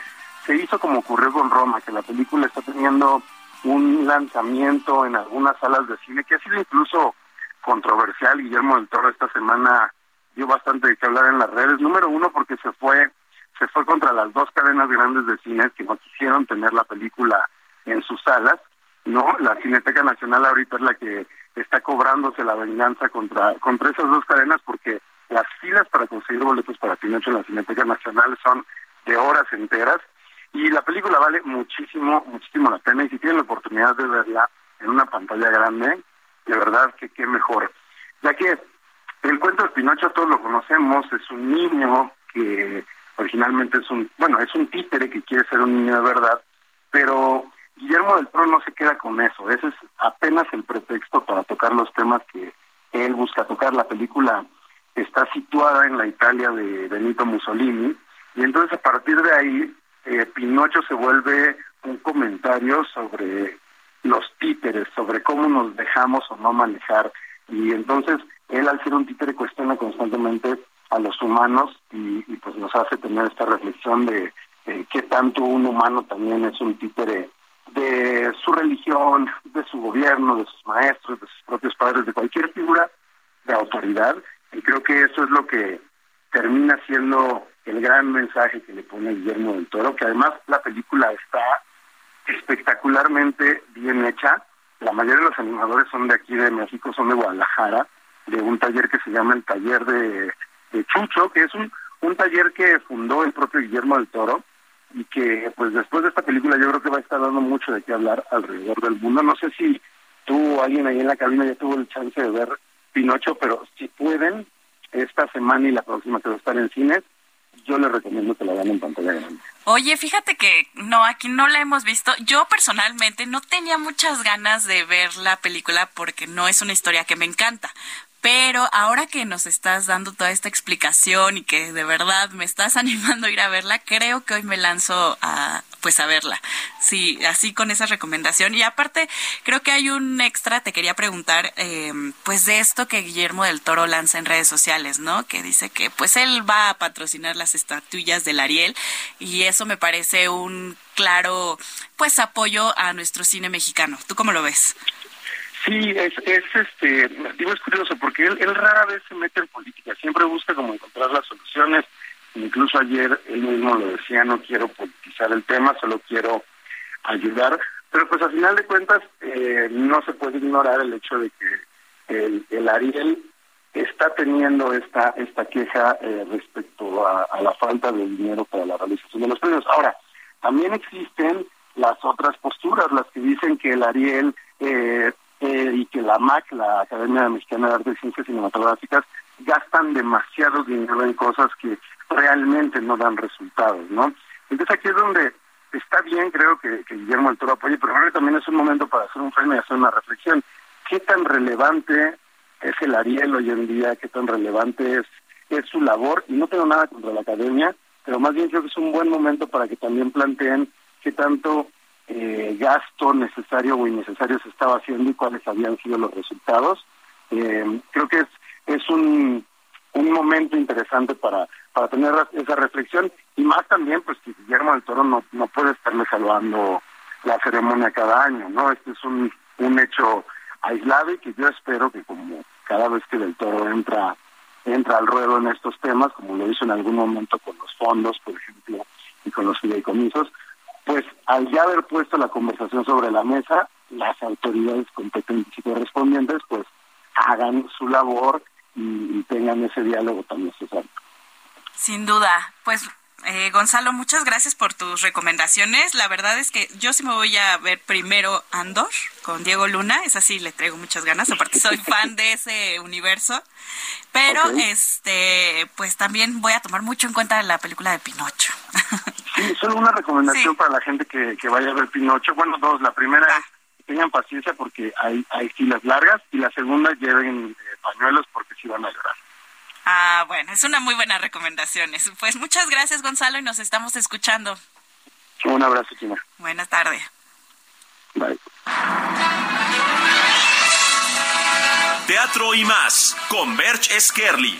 se hizo como ocurrió con Roma, que la película está teniendo un lanzamiento en algunas salas de cine que ha sido incluso controversial. Guillermo del Toro esta semana dio bastante de hablar en las redes. Número uno porque se fue se fue contra las dos cadenas grandes de cine que no quisieron tener la película en sus salas. No, la Cineteca Nacional ahorita es la que está cobrándose la venganza contra contra esas dos cadenas porque las filas para conseguir boletos para Pinocho en la Cineteca Nacional son de horas enteras y la película vale muchísimo, muchísimo la pena y si tienen la oportunidad de verla en una pantalla grande, de verdad que qué mejor. Ya que el cuento de Pinocho todos lo conocemos, es un niño que originalmente es un, bueno, es un títere que quiere ser un niño de verdad, pero Guillermo del Toro no se queda con eso, ese es apenas el pretexto para tocar los temas que él busca tocar. La película está situada en la Italia de Benito Mussolini y entonces a partir de ahí eh, Pinocho se vuelve un comentario sobre los títeres, sobre cómo nos dejamos o no manejar. Y entonces él al ser un títere cuestiona constantemente a los humanos y, pues nos hace tener esta reflexión de qué tanto un humano también es un títere de su religión, de su gobierno, de sus maestros, de sus propios padres, de cualquier figura de autoridad. Y creo que eso es lo que termina siendo el gran mensaje que le pone Guillermo del Toro, que además la película está espectacularmente bien hecha. La mayoría de los animadores son de aquí de México, son de Guadalajara, de un taller que se llama el Taller de, Chucho, que es un, un taller que fundó el propio Guillermo del Toro y que pues después de esta película yo creo que va a estar dando mucho de qué hablar alrededor del mundo. No sé si tú o alguien ahí en la cabina ya tuvo el chance de ver Pinocho, pero si pueden, esta semana y la próxima que va a estar en cines, yo les recomiendo que la vean en pantalla grande. Oye, fíjate que no, aquí no la hemos visto. Yo personalmente no tenía muchas ganas de ver la película porque no es una historia que me encanta. Pero ahora que nos estás dando toda esta explicación y que de verdad me estás animando a ir a verla, creo que hoy me lanzo a pues a verla. Sí, así con esa recomendación. Y aparte, creo que hay un extra, te quería preguntar, eh, pues de esto que Guillermo del Toro lanza en redes sociales, ¿no? Que dice que pues él va a patrocinar las estatuillas del Ariel y eso me parece un claro pues apoyo a nuestro cine mexicano. ¿Tú cómo lo ves? Sí, es, es este, digo, es curioso porque él, él rara vez se mete en política, siempre busca como encontrar las soluciones. Incluso ayer él mismo lo decía, no quiero politizar el tema, solo quiero ayudar. Pero pues al final de cuentas eh, no se puede ignorar el hecho de que el, el Ariel está teniendo esta esta queja eh, respecto a, a, la falta de dinero para la realización de los premios. Ahora, también existen las otras posturas, las que dicen que el Ariel eh, eh, y que la MAC, la Academia Mexicana de Artes y Ciencias Cinematográficas, gastan demasiado dinero en cosas que realmente no dan resultados, ¿no? Entonces aquí es donde está bien, creo que, Guillermo del Toro apoye, pero ahora también es un momento para hacer un freno y hacer una reflexión. ¿Qué tan relevante es el Ariel hoy en día? ¿Qué tan relevante es, es su labor? Y no tengo nada contra la academia, pero más bien creo que es un buen momento para que también planteen qué tanto eh, gasto necesario o innecesario se estaba haciendo y cuáles habían sido los resultados. Eh, creo que es, es un, un momento interesante para, para tener esa reflexión y más también pues que Guillermo del Toro no, no puede estarle salvando la ceremonia cada año, ¿no? Este es un, un hecho aislado y que yo espero que como cada vez que del Toro entra entra al ruedo en estos temas, como lo hizo en algún momento con los fondos, por ejemplo, y con los fideicomisos, pues al ya haber puesto la conversación sobre la mesa, las autoridades competentes y correspondientes pues hagan su labor y, y tengan ese diálogo tan necesario. Sin duda, pues eh, Gonzalo, muchas gracias por tus recomendaciones. La verdad es que yo sí me voy a ver primero Andor con Diego Luna. Es así, le traigo muchas ganas. Aparte soy fan de ese universo. Pero este, pues también voy a tomar mucho en cuenta la película de Pinocho. Sí, solo una recomendación para la gente que, que vaya a ver Pinocho. Bueno, dos. La primera es que tengan paciencia porque hay, hay filas largas. Y la segunda, lleven eh, pañuelos porque si van a llorar. Ah, bueno, es una muy buena recomendación. Pues muchas gracias, Gonzalo, y nos estamos escuchando. Un abrazo, China. Buenas tardes. Bye. Teatro y más con Berch Skerli.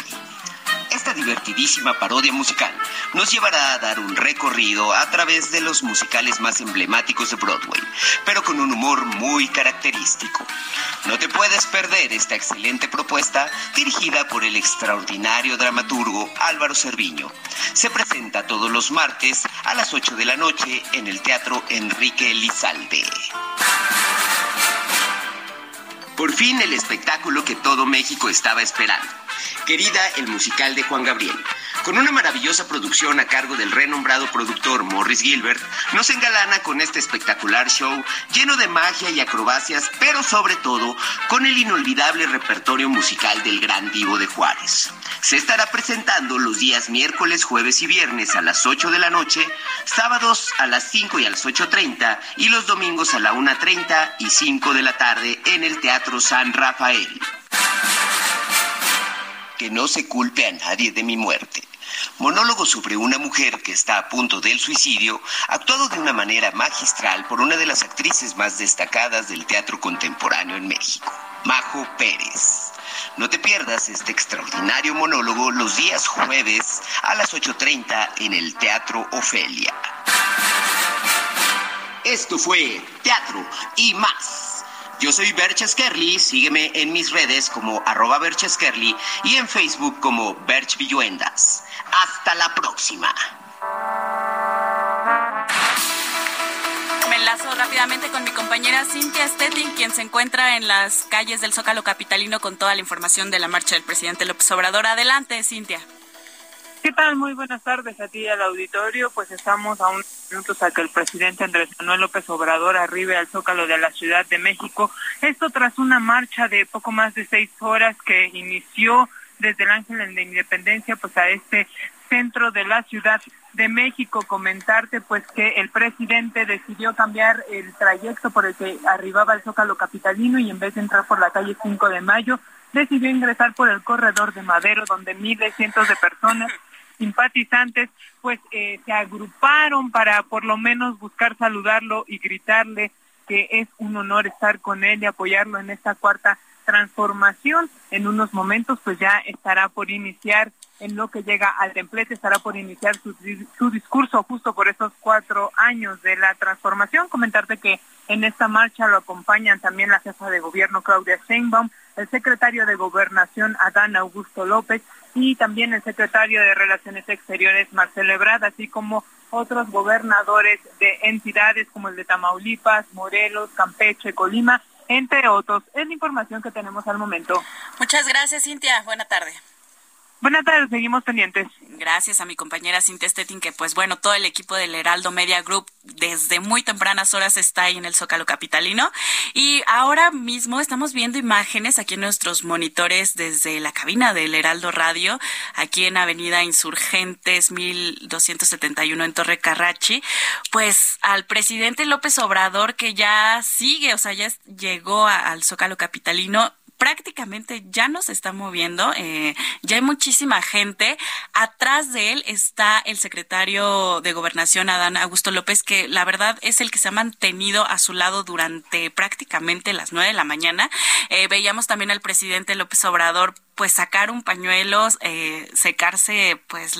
Esta divertidísima parodia musical nos llevará a dar un recorrido a través de los musicales más emblemáticos de Broadway, pero con un humor muy característico. No te puedes perder esta excelente propuesta dirigida por el extraordinario dramaturgo Álvaro Cerviño. Se presenta todos los martes a las 8 de la noche en el Teatro Enrique Elizalde. Por fin el espectáculo que todo México estaba esperando. Querida, el musical de Juan Gabriel. Con una maravillosa producción a cargo del renombrado productor Morris Gilbert, nos engalana con este espectacular show lleno de magia y acrobacias, pero sobre todo con el inolvidable repertorio musical del gran divo de Juárez. Se estará presentando los días miércoles, jueves y viernes a las 8 de la noche, sábados a las 5 y a las 8.30 y los domingos a la 1.30 y 5 de la tarde en el Teatro San Rafael que no se culpe a nadie de mi muerte. Monólogo sobre una mujer que está a punto del suicidio, actuado de una manera magistral por una de las actrices más destacadas del teatro contemporáneo en México, Majo Pérez. No te pierdas este extraordinario monólogo los días jueves a las 8.30 en el Teatro Ofelia. Esto fue Teatro y más. Yo soy Berch Kerly, sígueme en mis redes como arroba Berch Skerli y en Facebook como Berch Villuendas. Hasta la próxima. Me enlazo rápidamente con mi compañera Cintia Stettin, quien se encuentra en las calles del Zócalo Capitalino con toda la información de la marcha del presidente López Obrador. Adelante, Cintia. ¿Qué tal? Muy buenas tardes a ti y al auditorio. Pues estamos a unos minutos a que el presidente Andrés Manuel López Obrador arribe al Zócalo de la Ciudad de México. Esto tras una marcha de poco más de seis horas que inició desde el Ángel de Independencia pues a este centro de la Ciudad de México. Comentarte pues que el presidente decidió cambiar el trayecto por el que arribaba al Zócalo Capitalino y en vez de entrar por la calle 5 de Mayo, decidió ingresar por el corredor de Madero, donde miles, cientos de personas simpatizantes pues eh, se agruparon para por lo menos buscar saludarlo y gritarle que es un honor estar con él y apoyarlo en esta cuarta transformación. En unos momentos pues ya estará por iniciar en lo que llega al templete, estará por iniciar su, su discurso justo por esos cuatro años de la transformación. Comentarte que en esta marcha lo acompañan también la jefa de gobierno Claudia Sheinbaum, el secretario de Gobernación Adán Augusto López y también el secretario de Relaciones Exteriores Marcelo Ebrard, así como otros gobernadores de entidades como el de Tamaulipas, Morelos, Campeche, Colima, entre otros. Es la información que tenemos al momento. Muchas gracias, Cintia. Buena tarde. Buenas tardes, seguimos pendientes. Gracias a mi compañera Cintia Stettin, que pues bueno, todo el equipo del Heraldo Media Group desde muy tempranas horas está ahí en el Zócalo Capitalino. Y ahora mismo estamos viendo imágenes aquí en nuestros monitores desde la cabina del Heraldo Radio, aquí en Avenida Insurgentes 1271 en Torre Carrachi. Pues al presidente López Obrador que ya sigue, o sea, ya llegó al Zócalo Capitalino prácticamente ya no se está moviendo, eh, ya hay muchísima gente. Atrás de él está el secretario de Gobernación, Adán Augusto López, que la verdad es el que se ha mantenido a su lado durante prácticamente las nueve de la mañana. Eh, veíamos también al presidente López Obrador pues sacar un pañuelo, eh, secarse pues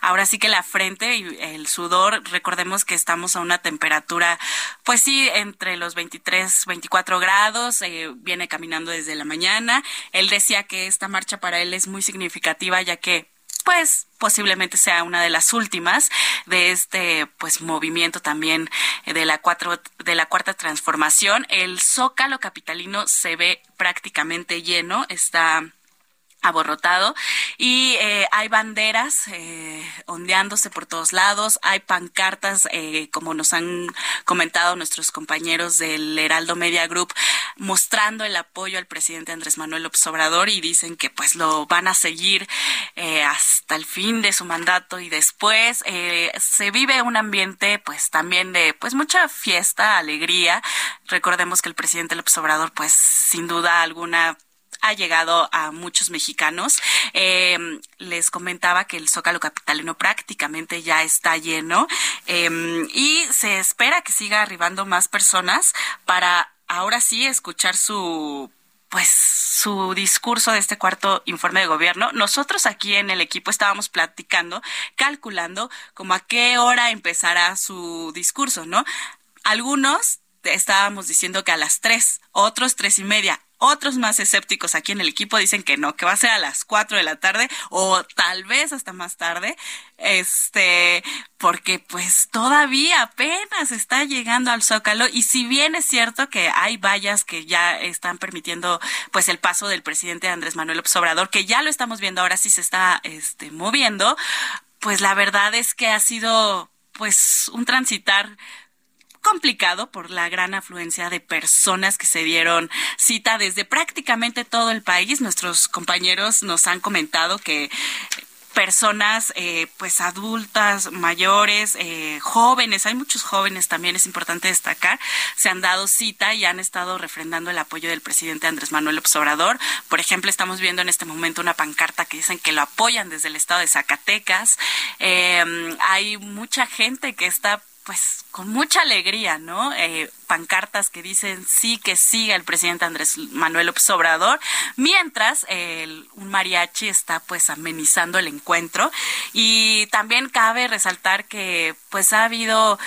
ahora sí que la frente y el sudor, recordemos que estamos a una temperatura pues sí entre los 23, 24 grados, eh, viene caminando desde la mañana, él decía que esta marcha para él es muy significativa ya que pues posiblemente sea una de las últimas de este pues movimiento también de la cuatro de la cuarta transformación. El zócalo capitalino se ve prácticamente lleno está aborrotado y eh, hay banderas eh, ondeándose por todos lados, hay pancartas, eh, como nos han comentado nuestros compañeros del Heraldo Media Group, mostrando el apoyo al presidente Andrés Manuel López Obrador y dicen que pues lo van a seguir hasta el fin de su mandato y después se vive un ambiente pues también de pues mucha fiesta, alegría. Recordemos que el presidente López Obrador pues sin duda alguna ha llegado a muchos mexicanos. Eh, les comentaba que el Zócalo Capitalino prácticamente ya está lleno eh, y se espera que siga arribando más personas para ahora sí escuchar su pues su discurso de este cuarto informe de gobierno. Nosotros aquí en el equipo estábamos platicando, calculando como a qué hora empezará su discurso, ¿no? Algunos estábamos diciendo que a las tres, otros tres y media, otros más escépticos aquí en el equipo dicen que no, que va a ser a las 4 de la tarde o tal vez hasta más tarde, este, porque pues todavía apenas está llegando al Zócalo. Y si bien es cierto que hay vallas que ya están permitiendo pues el paso del presidente Andrés Manuel López Obrador, que ya lo estamos viendo ahora sí se está este moviendo, pues la verdad es que ha sido pues un transitar complicado por la gran afluencia de personas que se dieron cita desde prácticamente todo el país. Nuestros compañeros nos han comentado que personas eh, pues adultas, mayores, eh, jóvenes, hay muchos jóvenes también, es importante destacar, se han dado cita y han estado refrendando el apoyo del presidente Andrés Manuel López Obrador. Por ejemplo, estamos viendo en este momento una pancarta que dicen que lo apoyan desde el estado de Zacatecas. Eh, hay mucha gente que está pues con mucha alegría, ¿no? Eh, pancartas que dicen sí que siga el presidente Andrés Manuel López Obrador, mientras un mariachi está pues amenizando el encuentro y también cabe resaltar que pues ha habido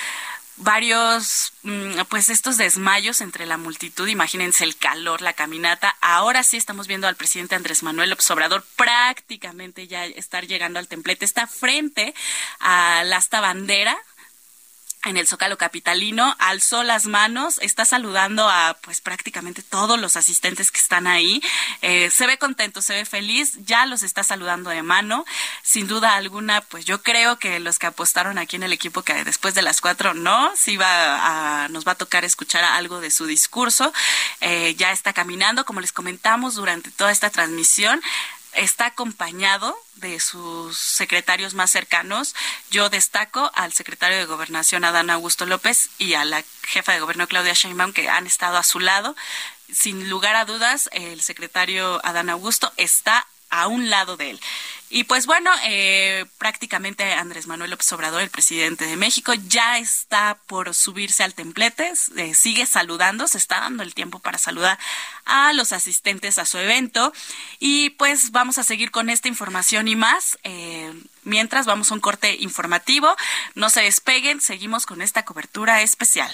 varios, mm, pues estos desmayos entre la multitud, imagínense el calor, la caminata. Ahora sí estamos viendo al presidente Andrés Manuel López Obrador prácticamente ya estar llegando al templete, está frente a la bandera en el Zócalo Capitalino, alzó las manos, está saludando a pues prácticamente todos los asistentes que están ahí. Eh, se ve contento, se ve feliz, ya los está saludando de mano. Sin duda alguna, pues yo creo que los que apostaron aquí en el equipo que después de las cuatro no, sí va a, nos va a tocar escuchar algo de su discurso. Eh, ya está caminando, como les comentamos durante toda esta transmisión está acompañado de sus secretarios más cercanos. Yo destaco al secretario de Gobernación, Adán Augusto López, y a la jefa de gobierno, Claudia Sheinbaum, que han estado a su lado. Sin lugar a dudas, el secretario Adán Augusto está a un lado de él. Y pues bueno, eh, prácticamente Andrés Manuel López Obrador, el presidente de México, ya está por subirse al templete, eh, sigue saludando, se está dando el tiempo para saludar a los asistentes a su evento. Y pues vamos a seguir con esta información y más. Eh, mientras vamos a un corte informativo, no se despeguen, seguimos con esta cobertura especial.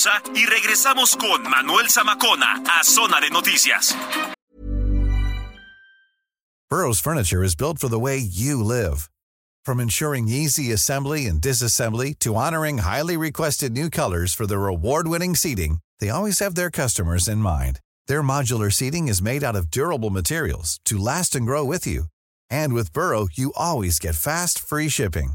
Pausa y regresamos con Manuel Zamacona a Zona de Noticias. Burroughs Furniture is built for the way you live. From ensuring easy assembly and disassembly to honoring highly requested new colors for their award-winning seating, they always have their customers in mind. Their modular seating is made out of durable materials to last and grow with you. And with Burrow, you always get fast, free shipping.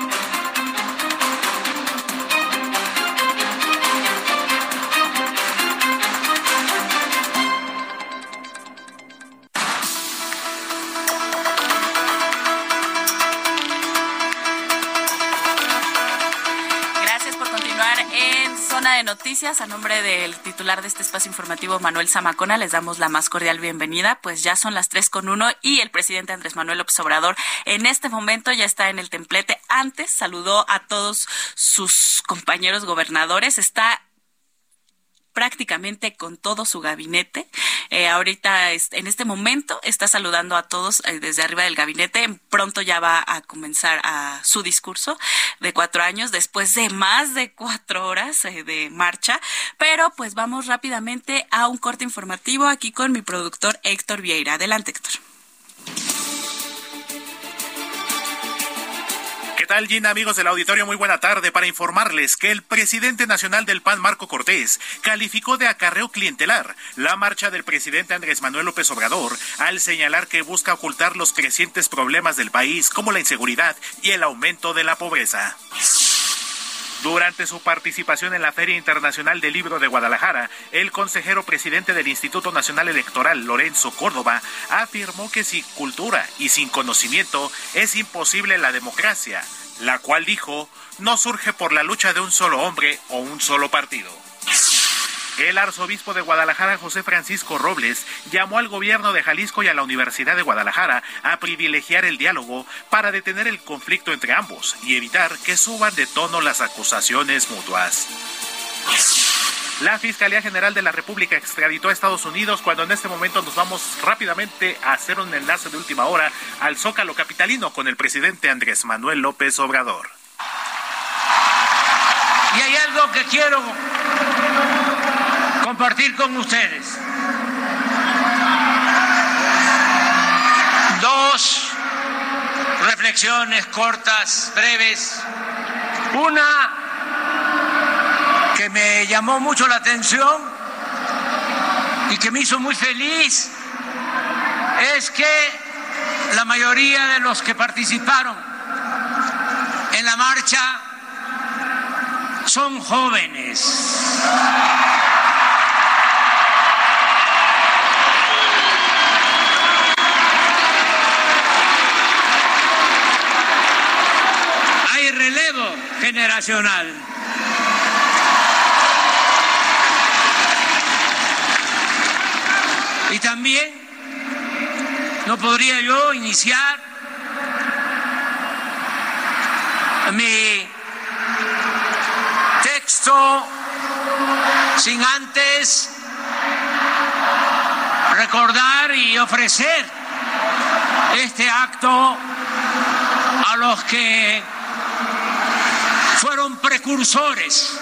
A nombre del titular de este espacio informativo, Manuel Zamacona, les damos la más cordial bienvenida. Pues ya son las tres con uno y el presidente Andrés Manuel López Obrador en este momento ya está en el templete. Antes saludó a todos sus compañeros gobernadores. Está prácticamente con todo su gabinete. Eh, ahorita, en este momento, está saludando a todos eh, desde arriba del gabinete. Pronto ya va a comenzar a su discurso de cuatro años, después de más de cuatro horas eh, de marcha. Pero pues vamos rápidamente a un corte informativo aquí con mi productor Héctor Vieira. Adelante, Héctor. Tal, amigos del auditorio? Muy buena tarde para informarles que el presidente nacional del PAN, Marco Cortés, calificó de acarreo clientelar la marcha del presidente Andrés Manuel López Obrador al señalar que busca ocultar los crecientes problemas del país como la inseguridad y el aumento de la pobreza. Durante su participación en la Feria Internacional del Libro de Guadalajara, el consejero presidente del Instituto Nacional Electoral, Lorenzo Córdoba, afirmó que sin cultura y sin conocimiento es imposible la democracia, la cual dijo no surge por la lucha de un solo hombre o un solo partido. El arzobispo de Guadalajara, José Francisco Robles, llamó al gobierno de Jalisco y a la Universidad de Guadalajara a privilegiar el diálogo para detener el conflicto entre ambos y evitar que suban de tono las acusaciones mutuas. La Fiscalía General de la República extraditó a Estados Unidos cuando en este momento nos vamos rápidamente a hacer un enlace de última hora al Zócalo Capitalino con el presidente Andrés Manuel López Obrador. Y hay algo que quiero compartir con ustedes. Dos reflexiones cortas, breves. Una que me llamó mucho la atención y que me hizo muy feliz es que la mayoría de los que participaron en la marcha son jóvenes. Hay relevo generacional. Y también no podría yo iniciar mi texto sin antes recordar y ofrecer este acto a los que fueron precursores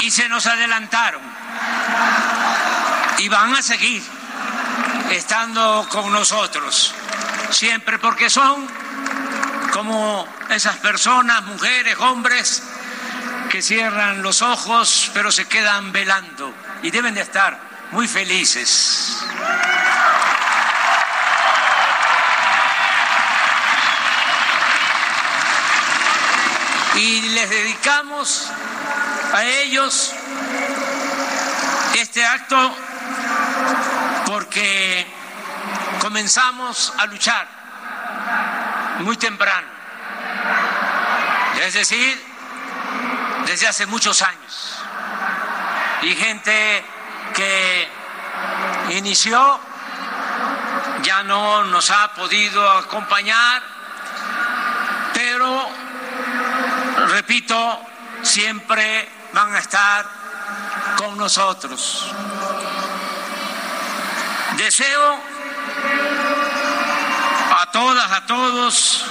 y se nos adelantaron y van a seguir estando con nosotros siempre porque son como esas personas, mujeres, hombres, que cierran los ojos pero se quedan velando y deben de estar muy felices. Y les dedicamos a ellos este acto porque comenzamos a luchar muy temprano, es decir, desde hace muchos años, y gente que inició ya no nos ha podido acompañar, pero, repito, siempre van a estar con nosotros. Deseo a todas, a todos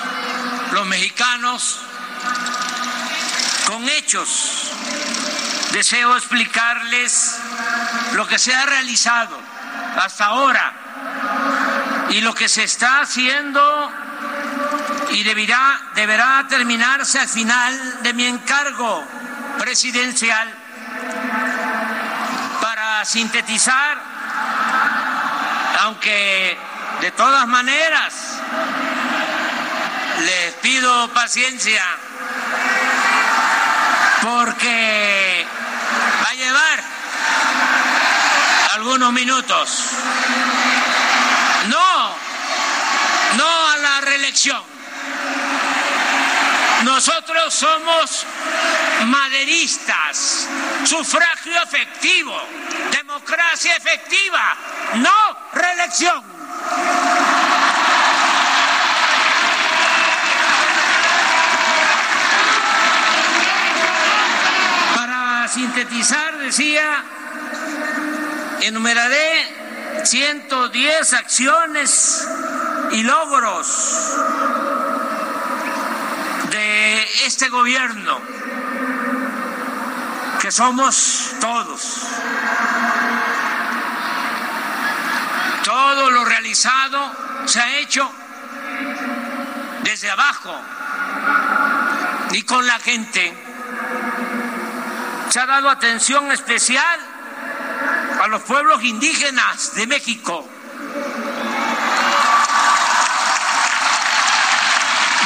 los mexicanos, con hechos, deseo explicarles lo que se ha realizado hasta ahora y lo que se está haciendo y deberá, deberá terminarse al final de mi encargo presidencial para sintetizar, aunque de todas maneras les pido paciencia porque va a llevar algunos minutos. No, no a la reelección. Nosotros somos maderistas, sufragio efectivo, democracia efectiva, no reelección. Para sintetizar, decía, enumeraré 110 acciones y logros de este gobierno, que somos todos. Todo lo realizado se ha hecho desde abajo y con la gente. Se ha dado atención especial a los pueblos indígenas de México.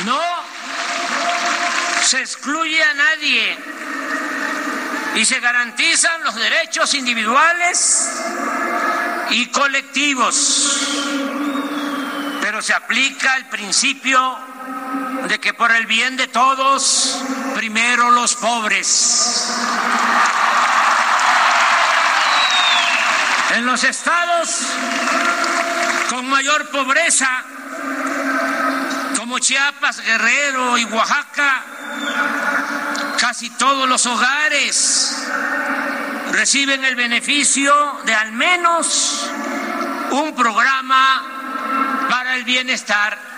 No se excluye a nadie y se garantizan los derechos individuales y colectivos. Pero se aplica el principio de que por el bien de todos, primero los pobres. En los estados con mayor pobreza, como Chiapas, Guerrero y Oaxaca, casi todos los hogares reciben el beneficio de al menos un programa para el bienestar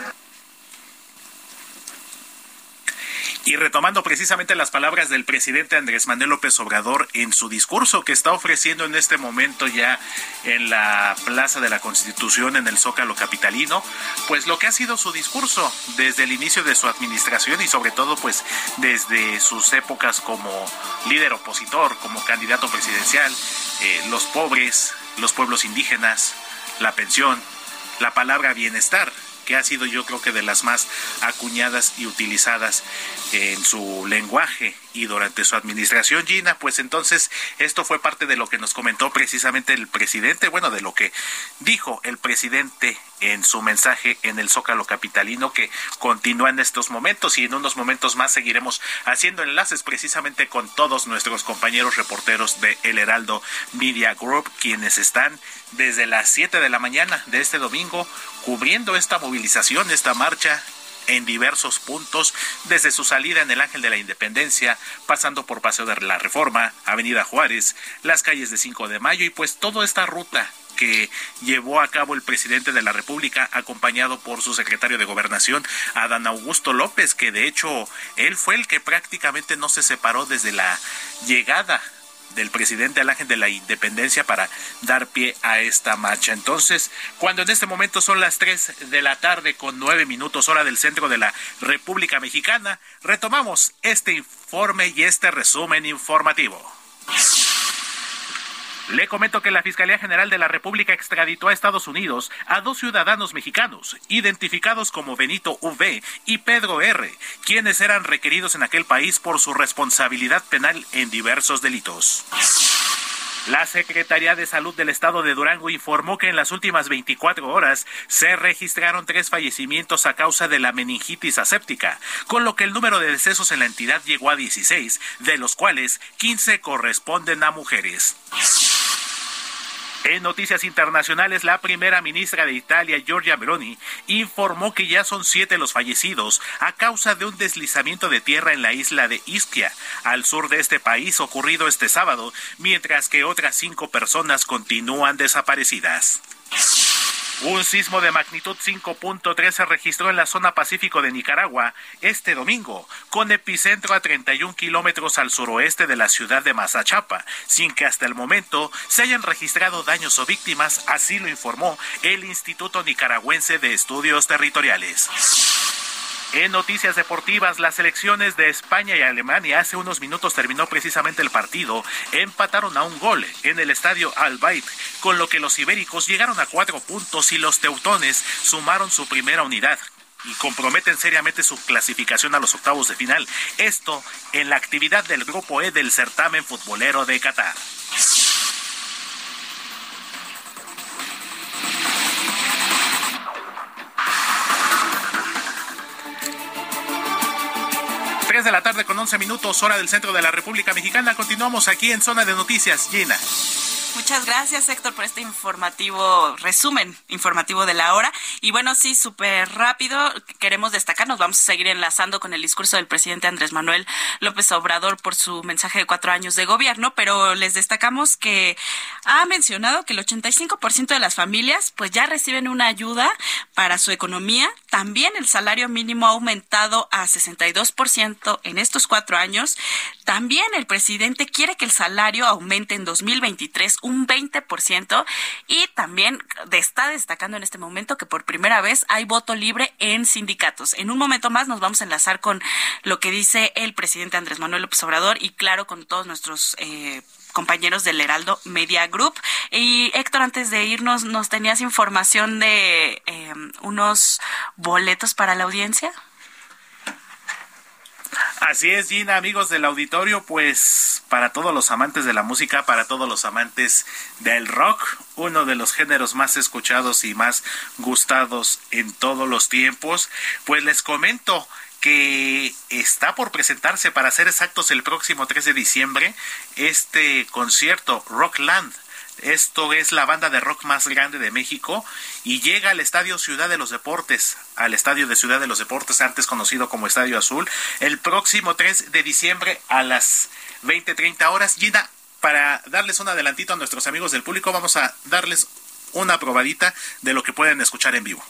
Y retomando precisamente las palabras del presidente Andrés Manuel López Obrador en su discurso que está ofreciendo en este momento ya en la Plaza de la Constitución, en el Zócalo Capitalino, pues lo que ha sido su discurso desde el inicio de su administración y sobre todo pues desde sus épocas como líder opositor, como candidato presidencial, eh, los pobres, los pueblos indígenas, la pensión, la palabra bienestar que ha sido yo creo que de las más acuñadas y utilizadas en su lenguaje y durante su administración, Gina, pues entonces esto fue parte de lo que nos comentó precisamente el presidente, bueno, de lo que dijo el presidente en su mensaje en el Zócalo Capitalino que continúa en estos momentos y en unos momentos más seguiremos haciendo enlaces precisamente con todos nuestros compañeros reporteros de El Heraldo Media Group, quienes están desde las 7 de la mañana de este domingo cubriendo esta movilización, esta marcha en diversos puntos, desde su salida en el Ángel de la Independencia, pasando por Paseo de la Reforma, Avenida Juárez, las calles de 5 de Mayo y pues toda esta ruta que llevó a cabo el presidente de la República, acompañado por su secretario de Gobernación, Adán Augusto López, que de hecho él fue el que prácticamente no se separó desde la llegada del presidente al ángel de la independencia para dar pie a esta marcha. Entonces, cuando en este momento son las 3 de la tarde con 9 minutos hora del centro de la República Mexicana, retomamos este informe y este resumen informativo. Le comento que la Fiscalía General de la República extraditó a Estados Unidos a dos ciudadanos mexicanos, identificados como Benito V y Pedro R., quienes eran requeridos en aquel país por su responsabilidad penal en diversos delitos. La Secretaría de Salud del Estado de Durango informó que en las últimas 24 horas se registraron tres fallecimientos a causa de la meningitis aséptica, con lo que el número de decesos en la entidad llegó a 16, de los cuales 15 corresponden a mujeres. En noticias internacionales, la primera ministra de Italia, Giorgia Meloni, informó que ya son siete los fallecidos a causa de un deslizamiento de tierra en la isla de Ischia, al sur de este país, ocurrido este sábado, mientras que otras cinco personas continúan desaparecidas. Un sismo de magnitud 5.3 se registró en la zona pacífico de Nicaragua este domingo, con epicentro a 31 kilómetros al suroeste de la ciudad de Mazachapa, sin que hasta el momento se hayan registrado daños o víctimas, así lo informó el Instituto Nicaragüense de Estudios Territoriales. En noticias deportivas, las selecciones de España y Alemania hace unos minutos terminó precisamente el partido. Empataron a un gol en el estadio Al con lo que los ibéricos llegaron a cuatro puntos y los teutones sumaron su primera unidad y comprometen seriamente su clasificación a los octavos de final. Esto en la actividad del Grupo E del certamen futbolero de Qatar. 3 de la tarde con 11 minutos, hora del centro de la República Mexicana. Continuamos aquí en Zona de Noticias, Gina. Muchas gracias, Héctor, por este informativo, resumen informativo de la hora. Y bueno, sí, súper rápido, queremos destacar, nos vamos a seguir enlazando con el discurso del presidente Andrés Manuel López Obrador por su mensaje de cuatro años de gobierno, pero les destacamos que ha mencionado que el 85% de las familias pues ya reciben una ayuda para su economía. También el salario mínimo ha aumentado a 62% en estos cuatro años. También el presidente quiere que el salario aumente en 2023 un 20% y también está destacando en este momento que por primera vez hay voto libre en sindicatos. En un momento más nos vamos a enlazar con lo que dice el presidente Andrés Manuel López Obrador y claro con todos nuestros eh, compañeros del Heraldo Media Group. Y Héctor, antes de irnos, ¿nos tenías información de eh, unos boletos para la audiencia? Así es, Gina, amigos del auditorio, pues para todos los amantes de la música, para todos los amantes del rock, uno de los géneros más escuchados y más gustados en todos los tiempos, pues les comento que está por presentarse para ser exactos el próximo 3 de diciembre este concierto Rockland esto es la banda de rock más grande de México y llega al Estadio Ciudad de los Deportes, al Estadio de Ciudad de los Deportes, antes conocido como Estadio Azul, el próximo 3 de diciembre a las 20:30 horas. Gina, para darles un adelantito a nuestros amigos del público, vamos a darles una probadita de lo que pueden escuchar en vivo.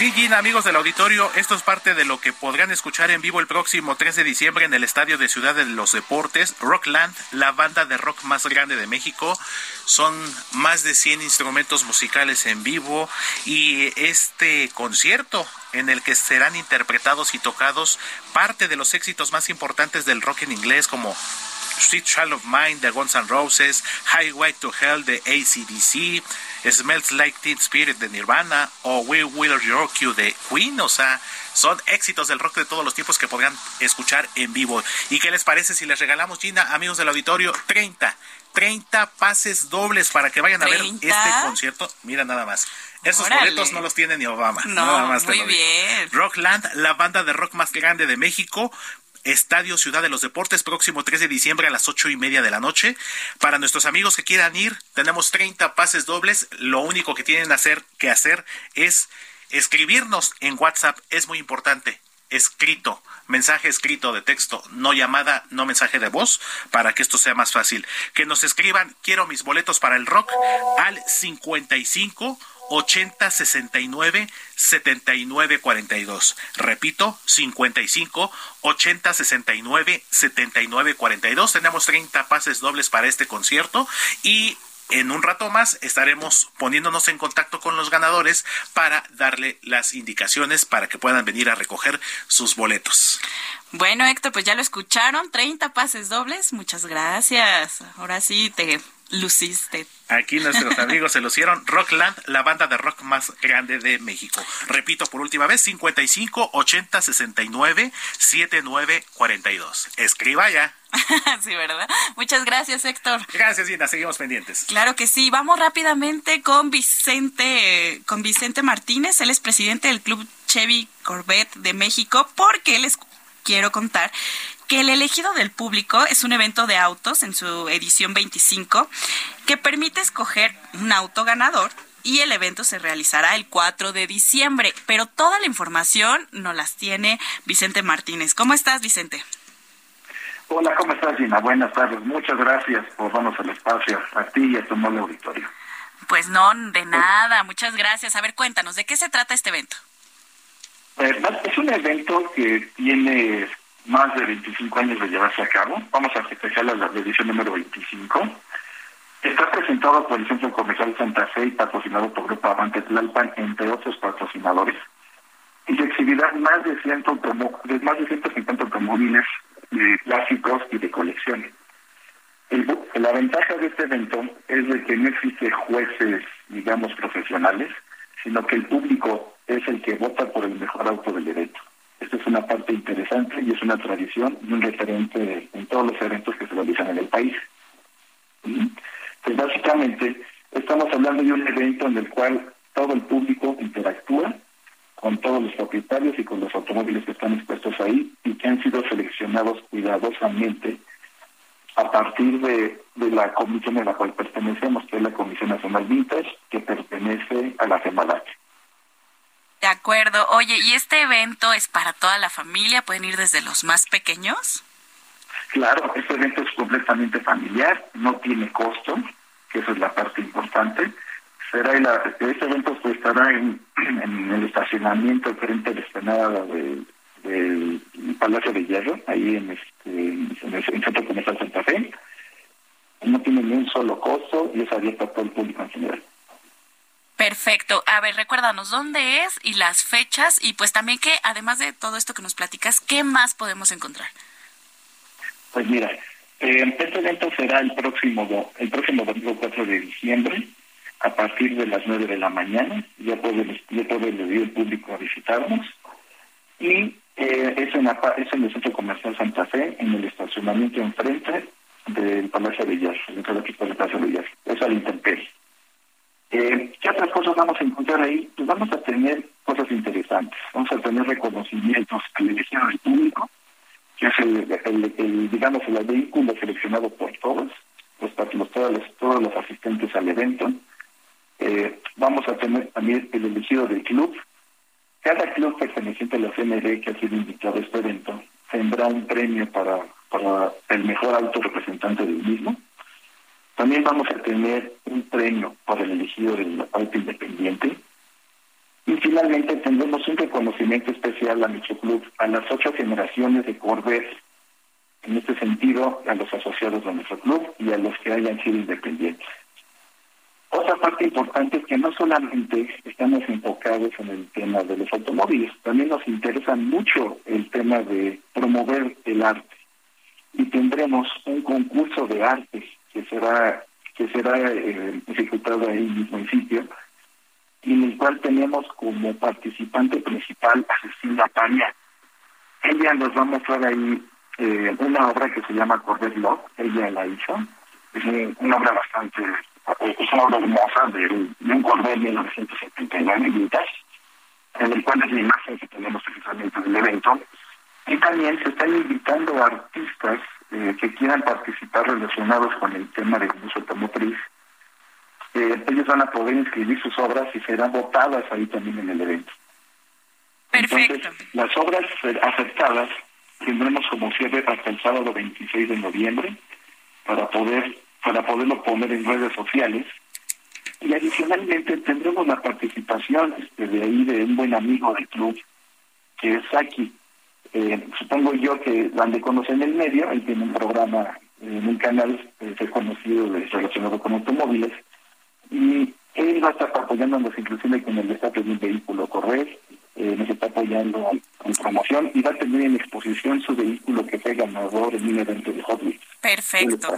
Sí, Gina, amigos del auditorio, esto es parte de lo que podrán escuchar en vivo el próximo 3 de diciembre en el Estadio de Ciudad de los Deportes, Rockland, la banda de rock más grande de México. Son más de 100 instrumentos musicales en vivo y este concierto en el que serán interpretados y tocados parte de los éxitos más importantes del rock en inglés como Sweet Child of Mine de Guns N' Roses, Highway to Hell de ACDC, Smells Like Teen Spirit de Nirvana o We Will Rock You de Queen, o sea, son éxitos del rock de todos los tiempos que podrán escuchar en vivo. ¿Y qué les parece si les regalamos, Gina, amigos del auditorio, 30, 30 pases dobles para que vayan a ver este concierto? Mira nada más. Esos boletos no los tiene ni Obama. No, nada más muy bien. Rockland, la banda de rock más grande de México, Estadio Ciudad de los Deportes, próximo 3 de diciembre a las ocho y media de la noche. Para nuestros amigos que quieran ir, tenemos 30 pases dobles. Lo único que tienen hacer, que hacer es escribirnos en WhatsApp. Es muy importante. Escrito, mensaje escrito de texto, no llamada, no mensaje de voz, para que esto sea más fácil. Que nos escriban, quiero mis boletos para el rock al 55 80 69 79 42. Repito, 55 80 69 79 42. Tenemos 30 pases dobles para este concierto y en un rato más estaremos poniéndonos en contacto con los ganadores para darle las indicaciones para que puedan venir a recoger sus boletos. Bueno, Héctor, pues ya lo escucharon, 30 pases dobles, muchas gracias. Ahora sí te luciste. Aquí nuestros amigos se lucieron. Rockland, la banda de rock más grande de México. Repito por última vez, 55 80 69 79 42. Escriba ya. sí, ¿verdad? Muchas gracias, Héctor. Gracias, Gina. Seguimos pendientes. Claro que sí. Vamos rápidamente con Vicente, con Vicente Martínez. Él es presidente del Club Chevy Corvette de México, porque les quiero contar que el elegido del público es un evento de autos en su edición 25 que permite escoger un auto ganador y el evento se realizará el 4 de diciembre. Pero toda la información nos las tiene Vicente Martínez. ¿Cómo estás, Vicente? Hola, ¿cómo estás, Gina? Buenas tardes. Muchas gracias por darnos el espacio a ti y a tu noble auditorio. Pues no, de nada. Muchas gracias. A ver, cuéntanos, ¿de qué se trata este evento? Eh, es un evento que tiene más de 25 años de llevarse a cabo. Vamos a festejar la, edición número 25. Está presentado por el Centro Comercial Santa Fe y patrocinado por Grupo Avante Tlalpan, entre otros patrocinadores. Y se exhibirán más de, 100 de más de 150 automóviles clásicos y de colección. la ventaja de este evento es de que no existe jueces, digamos, profesionales, sino que el público es el que vota por el mejor auto del evento. Esta es una parte interesante y es una tradición y un referente en todos los eventos que se realizan en el país. Pues básicamente estamos hablando de un evento en el cual todo el público interactúa con todos los propietarios y con los automóviles que están expuestos ahí y que han sido seleccionados cuidadosamente a partir de, la comisión a la cual pertenecemos, que es la Comisión Nacional Vintage, que pertenece a la FEMALAC. De acuerdo. Oye, ¿y este evento es para toda la familia? ¿Pueden ir desde los más pequeños? Claro, este evento es completamente familiar, no tiene costo, que esa es la parte importante. Será este evento estará en, el estacionamiento frente a la del Palacio de Hierro, ahí en, este, en el Centro Comercial Santa Fe. No tiene ni un solo costo y es abierto a todo el público en general. Perfecto. A ver, recuérdanos dónde es y las fechas y pues también que además de todo esto que nos platicas, ¿qué más podemos encontrar? Pues mira, eh, este evento será el próximo el próximo domingo 4 de diciembre a partir de las 9 de la mañana. Ya puede, ya puede el público a visitarnos. Y eh, es, en la, es en el Centro Comercial Santa Fe, en el estacionamiento enfrente del Palacio de Villas, dentro del Palacio de Villas. Es al Intemperie. Eh, ¿Qué otras cosas vamos a encontrar ahí? Pues vamos a tener cosas interesantes. Vamos a tener reconocimientos al elegido del público, que es el, digamos, el vehículo seleccionado por todos, pues, los, todos, los, todos los asistentes al evento. Eh, vamos a tener también el elegido del club. Cada club perteneciente a la CND que ha sido invitado a este evento tendrá un premio para, para el mejor alto representante del mismo también vamos a tener un premio por el elegido del auto independiente. Y finalmente tendremos un reconocimiento especial a nuestro club, a las ocho generaciones de Corvette, en este sentido a los asociados de nuestro club y a los que hayan sido independientes. Otra parte importante es que no solamente estamos enfocados en el tema de los automóviles, también nos interesa mucho el tema de promover el arte. Y tendremos un concurso de arte que será que será eh, ejecutado ahí mismo en sitio, en el cual tenemos como participante principal a Cecilia Paria. Ella nos va a mostrar ahí eh, una obra que se llama Cordet Love, ella la hizo, es una obra bastante, es una obra hermosa de, de un Cordet de 1979 en el cual es la imagen que tenemos precisamente del evento, y también se están invitando artistas eh, que quieran participar relacionados con el tema del uso automotriz, eh, ellos van a poder inscribir sus obras y serán votadas ahí también en el evento. Perfecto. las obras aceptadas tendremos como cierre hasta el sábado 26 de noviembre para poder para poderlo poner en redes sociales Y adicionalmente tendremos la participación este, de ahí de un buen amigo del club, que es Saki. Eh, supongo yo que van de conocer en el medio, él tiene un programa en un canal eh, reconocido relacionado con automóviles, y él va a estar apoyándonos inclusive con el estatus de un vehículo correr, eh, nos está apoyando con promoción y va a tener en exposición su vehículo que fue ganador en un evento de Hot Wheels. Perfecto.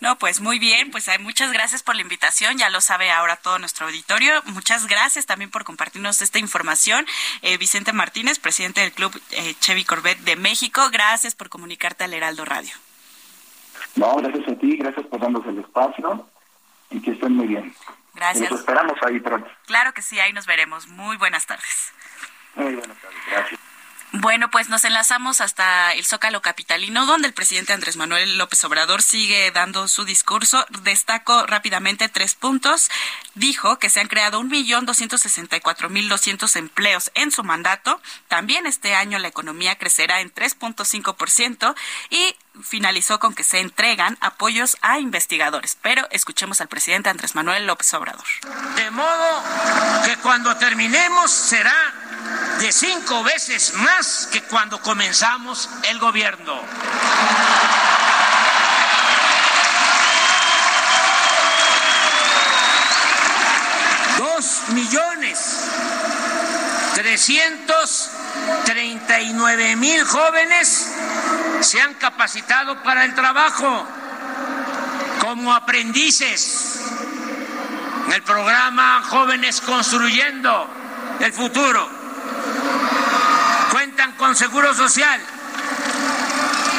No, pues muy bien, pues hay muchas gracias por la invitación, ya lo sabe ahora todo nuestro auditorio. Muchas gracias también por compartirnos esta información. Eh, Vicente Martínez, presidente del Club eh, Chevy Corvette de México, gracias por comunicarte al Heraldo Radio. No, gracias a ti, gracias por darnos el espacio y que estén muy bien. Gracias. Nos esperamos ahí pronto. Claro que sí, ahí nos veremos. Muy buenas tardes. Muy buenas tardes, gracias. Bueno, pues nos enlazamos hasta el Zócalo Capitalino, donde el presidente Andrés Manuel López Obrador sigue dando su discurso. Destaco rápidamente tres puntos. Dijo que se han creado un millón doscientos sesenta y cuatro mil doscientos empleos en su mandato. También este año la economía crecerá en 3.5% y finalizó con que se entregan apoyos a investigadores. Pero escuchemos al presidente Andrés Manuel López Obrador. De modo que cuando terminemos será de cinco veces más que cuando comenzamos el gobierno. Dos millones trescientos treinta y nueve mil jóvenes se han capacitado para el trabajo como aprendices en el programa Jóvenes Construyendo el Futuro. Cuentan con seguro social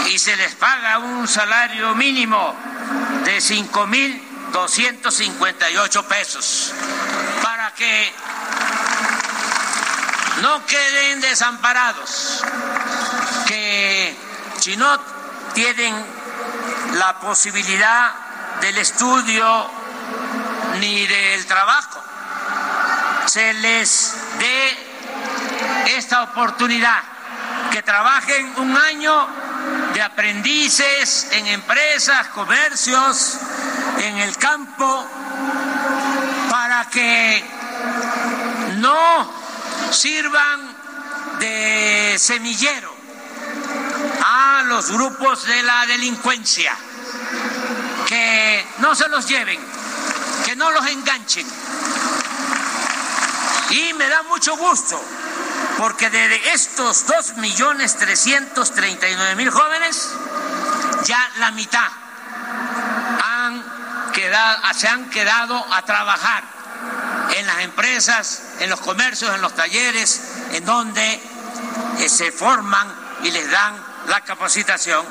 y se les paga un salario mínimo de cinco mil doscientos cincuenta y ocho pesos para que no queden desamparados, que si no tienen la posibilidad del estudio ni del trabajo, se les dé esta oportunidad, que trabajen un año de aprendices en empresas, comercios, en el campo, para que no sirvan de semillero a los grupos de la delincuencia, que no se los lleven, que no los enganchen. Y me da mucho gusto, porque de estos dos millones trescientos treinta y nueve mil jóvenes, ya la mitad han quedado, se han quedado a trabajar en las empresas, en los comercios, en los talleres, en donde eh, se forman y les dan la capacitación.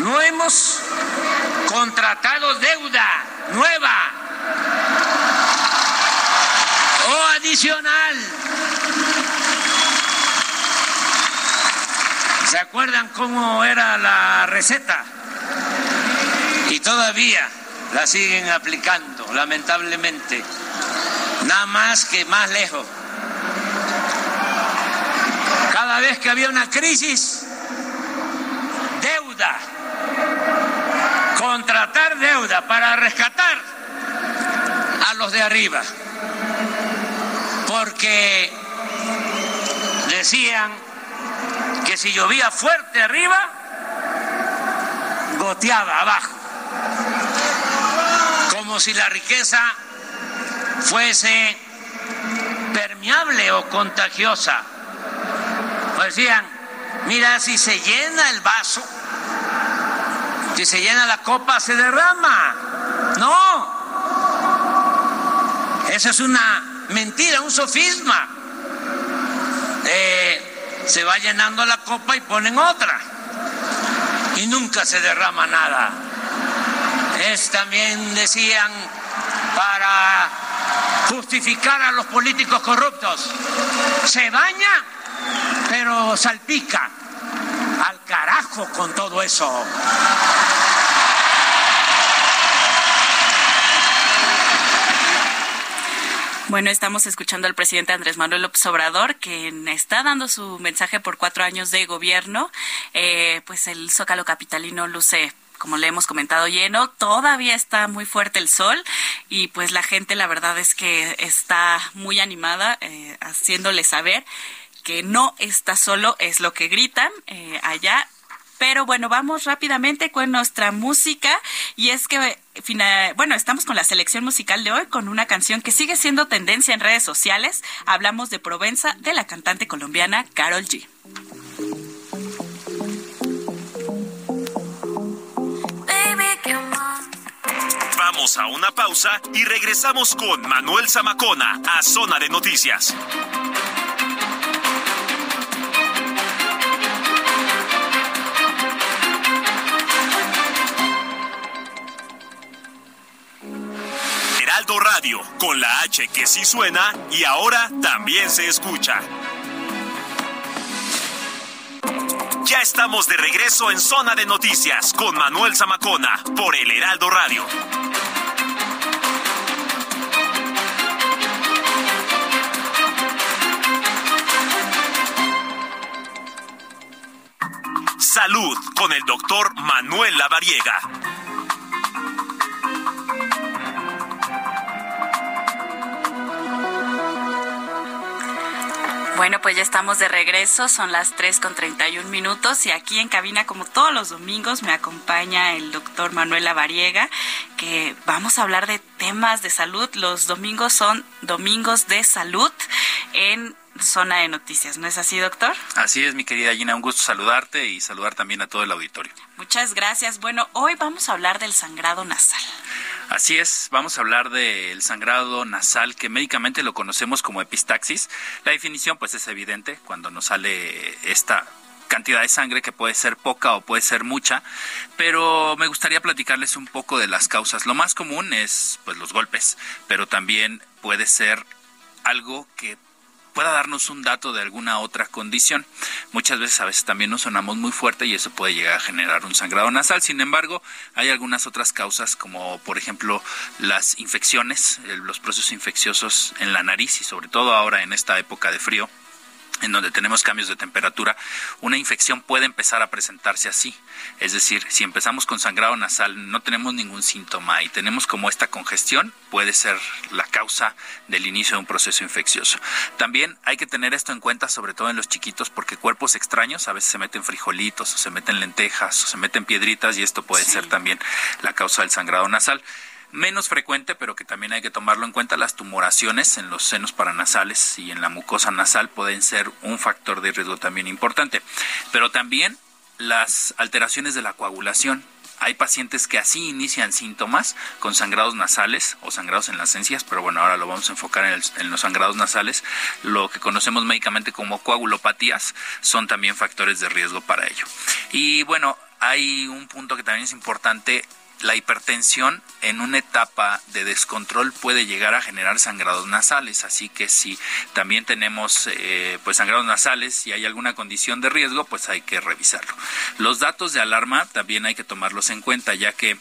No hemos contratado deuda nueva o adicional. ¿Se acuerdan cómo era la receta? Y todavía la siguen aplicando, lamentablemente. Nada más que más lejos. Cada vez que había una crisis, deuda. Contratar deuda para rescatar a los de arriba. Porque decían que si llovía fuerte arriba, goteaba abajo. Como si la riqueza fuese permeable o contagiosa. Pues decían, mira, si se llena el vaso, si se llena la copa, se derrama. No. Eso es una mentira, un sofisma. Se va llenando la copa y ponen otra. Y nunca se derrama nada. Es también, decían, para justificar a los políticos corruptos. Se baña, pero salpica. Al carajo con todo eso. Bueno, estamos escuchando al presidente Andrés Manuel López Obrador, quien está dando su mensaje por cuatro años de gobierno. Eh, pues el Zócalo Capitalino luce como le hemos comentado, lleno. Todavía está muy fuerte el sol y pues la gente la verdad es que está muy animada eh, haciéndole saber que no está solo, es lo que gritan eh, allá. Pero bueno, vamos rápidamente con nuestra música y es que, bueno, estamos con la selección musical de hoy con una canción que sigue siendo tendencia en redes sociales. Hablamos de Provenza de la cantante colombiana Carol G. Vamos a una pausa y regresamos con Manuel Zamacona a Zona de Noticias. Heraldo Radio, con la H que sí suena y ahora también se escucha. Ya estamos de regreso en Zona de Noticias con Manuel Zamacona por el Heraldo Radio. Salud con el doctor Manuel Lavariega. Bueno, pues ya estamos de regreso, son las 3 con 31 minutos y aquí en cabina, como todos los domingos, me acompaña el doctor Manuel Lavariega, que vamos a hablar de temas de salud. Los domingos son domingos de salud en zona de noticias, ¿no es así, doctor? Así es, mi querida Gina, un gusto saludarte y saludar también a todo el auditorio. Muchas gracias. Bueno, hoy vamos a hablar del sangrado nasal. Así es, vamos a hablar del sangrado nasal que médicamente lo conocemos como epistaxis. La definición pues es evidente cuando nos sale esta cantidad de sangre que puede ser poca o puede ser mucha, pero me gustaría platicarles un poco de las causas. Lo más común es pues los golpes, pero también puede ser algo que pueda darnos un dato de alguna otra condición. Muchas veces a veces también nos sonamos muy fuerte y eso puede llegar a generar un sangrado nasal. Sin embargo, hay algunas otras causas como por ejemplo las infecciones, los procesos infecciosos en la nariz y sobre todo ahora en esta época de frío en donde tenemos cambios de temperatura, una infección puede empezar a presentarse así. Es decir, si empezamos con sangrado nasal, no tenemos ningún síntoma y tenemos como esta congestión, puede ser la causa del inicio de un proceso infeccioso. También hay que tener esto en cuenta, sobre todo en los chiquitos, porque cuerpos extraños a veces se meten frijolitos o se meten lentejas o se meten piedritas y esto puede ser también la causa del sangrado nasal menos frecuente, pero que también hay que tomarlo en cuenta, las tumoraciones en los senos paranasales y en la mucosa nasal pueden ser un factor de riesgo también importante. Pero también las alteraciones de la coagulación. Hay pacientes que así inician síntomas con sangrados nasales o sangrados en las encías, pero bueno, ahora lo vamos a enfocar en, en, los sangrados nasales. Lo que conocemos médicamente como coagulopatías son también factores de riesgo para ello. Y bueno, hay un punto que también es importante la hipertensión en una etapa de descontrol puede llegar a generar sangrados nasales, así que si también tenemos eh, pues sangrados nasales y hay alguna condición de riesgo, pues hay que revisarlo. Los datos de alarma también hay que tomarlos en cuenta, ya que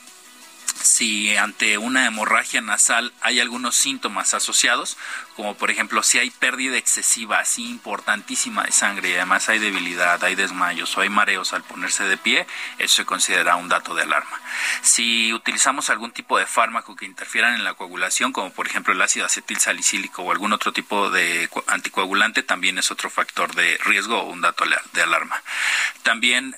si ante una hemorragia nasal hay algunos síntomas asociados, como por ejemplo si hay pérdida excesiva, así importantísima de sangre y además hay debilidad, hay desmayos o hay mareos al ponerse de pie, eso se considera un dato de alarma. Si utilizamos algún tipo de fármaco que interfieran en la coagulación, como por ejemplo el ácido acetil salicílico o algún otro tipo de anticoagulante, también es otro factor de riesgo o un dato de alarma. También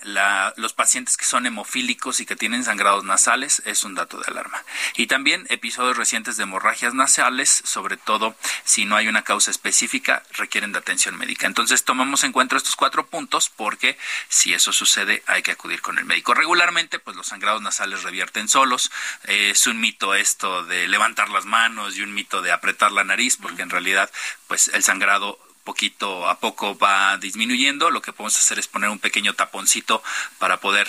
los pacientes que son hemofílicos y que tienen sangrados nasales es un dato de alarma. Y también episodios recientes de hemorragias nasales, sobre todo si no hay una causa específica, requieren de atención médica. Entonces tomamos en cuenta estos cuatro puntos porque si eso sucede hay que acudir con el médico. Regularmente, pues los sangrados nasales revierten solos. es un mito esto de levantar las manos y un mito de apretar la nariz, porque en realidad, pues el sangrado poquito a poco va disminuyendo. Lo que podemos hacer es poner un pequeño taponcito para poder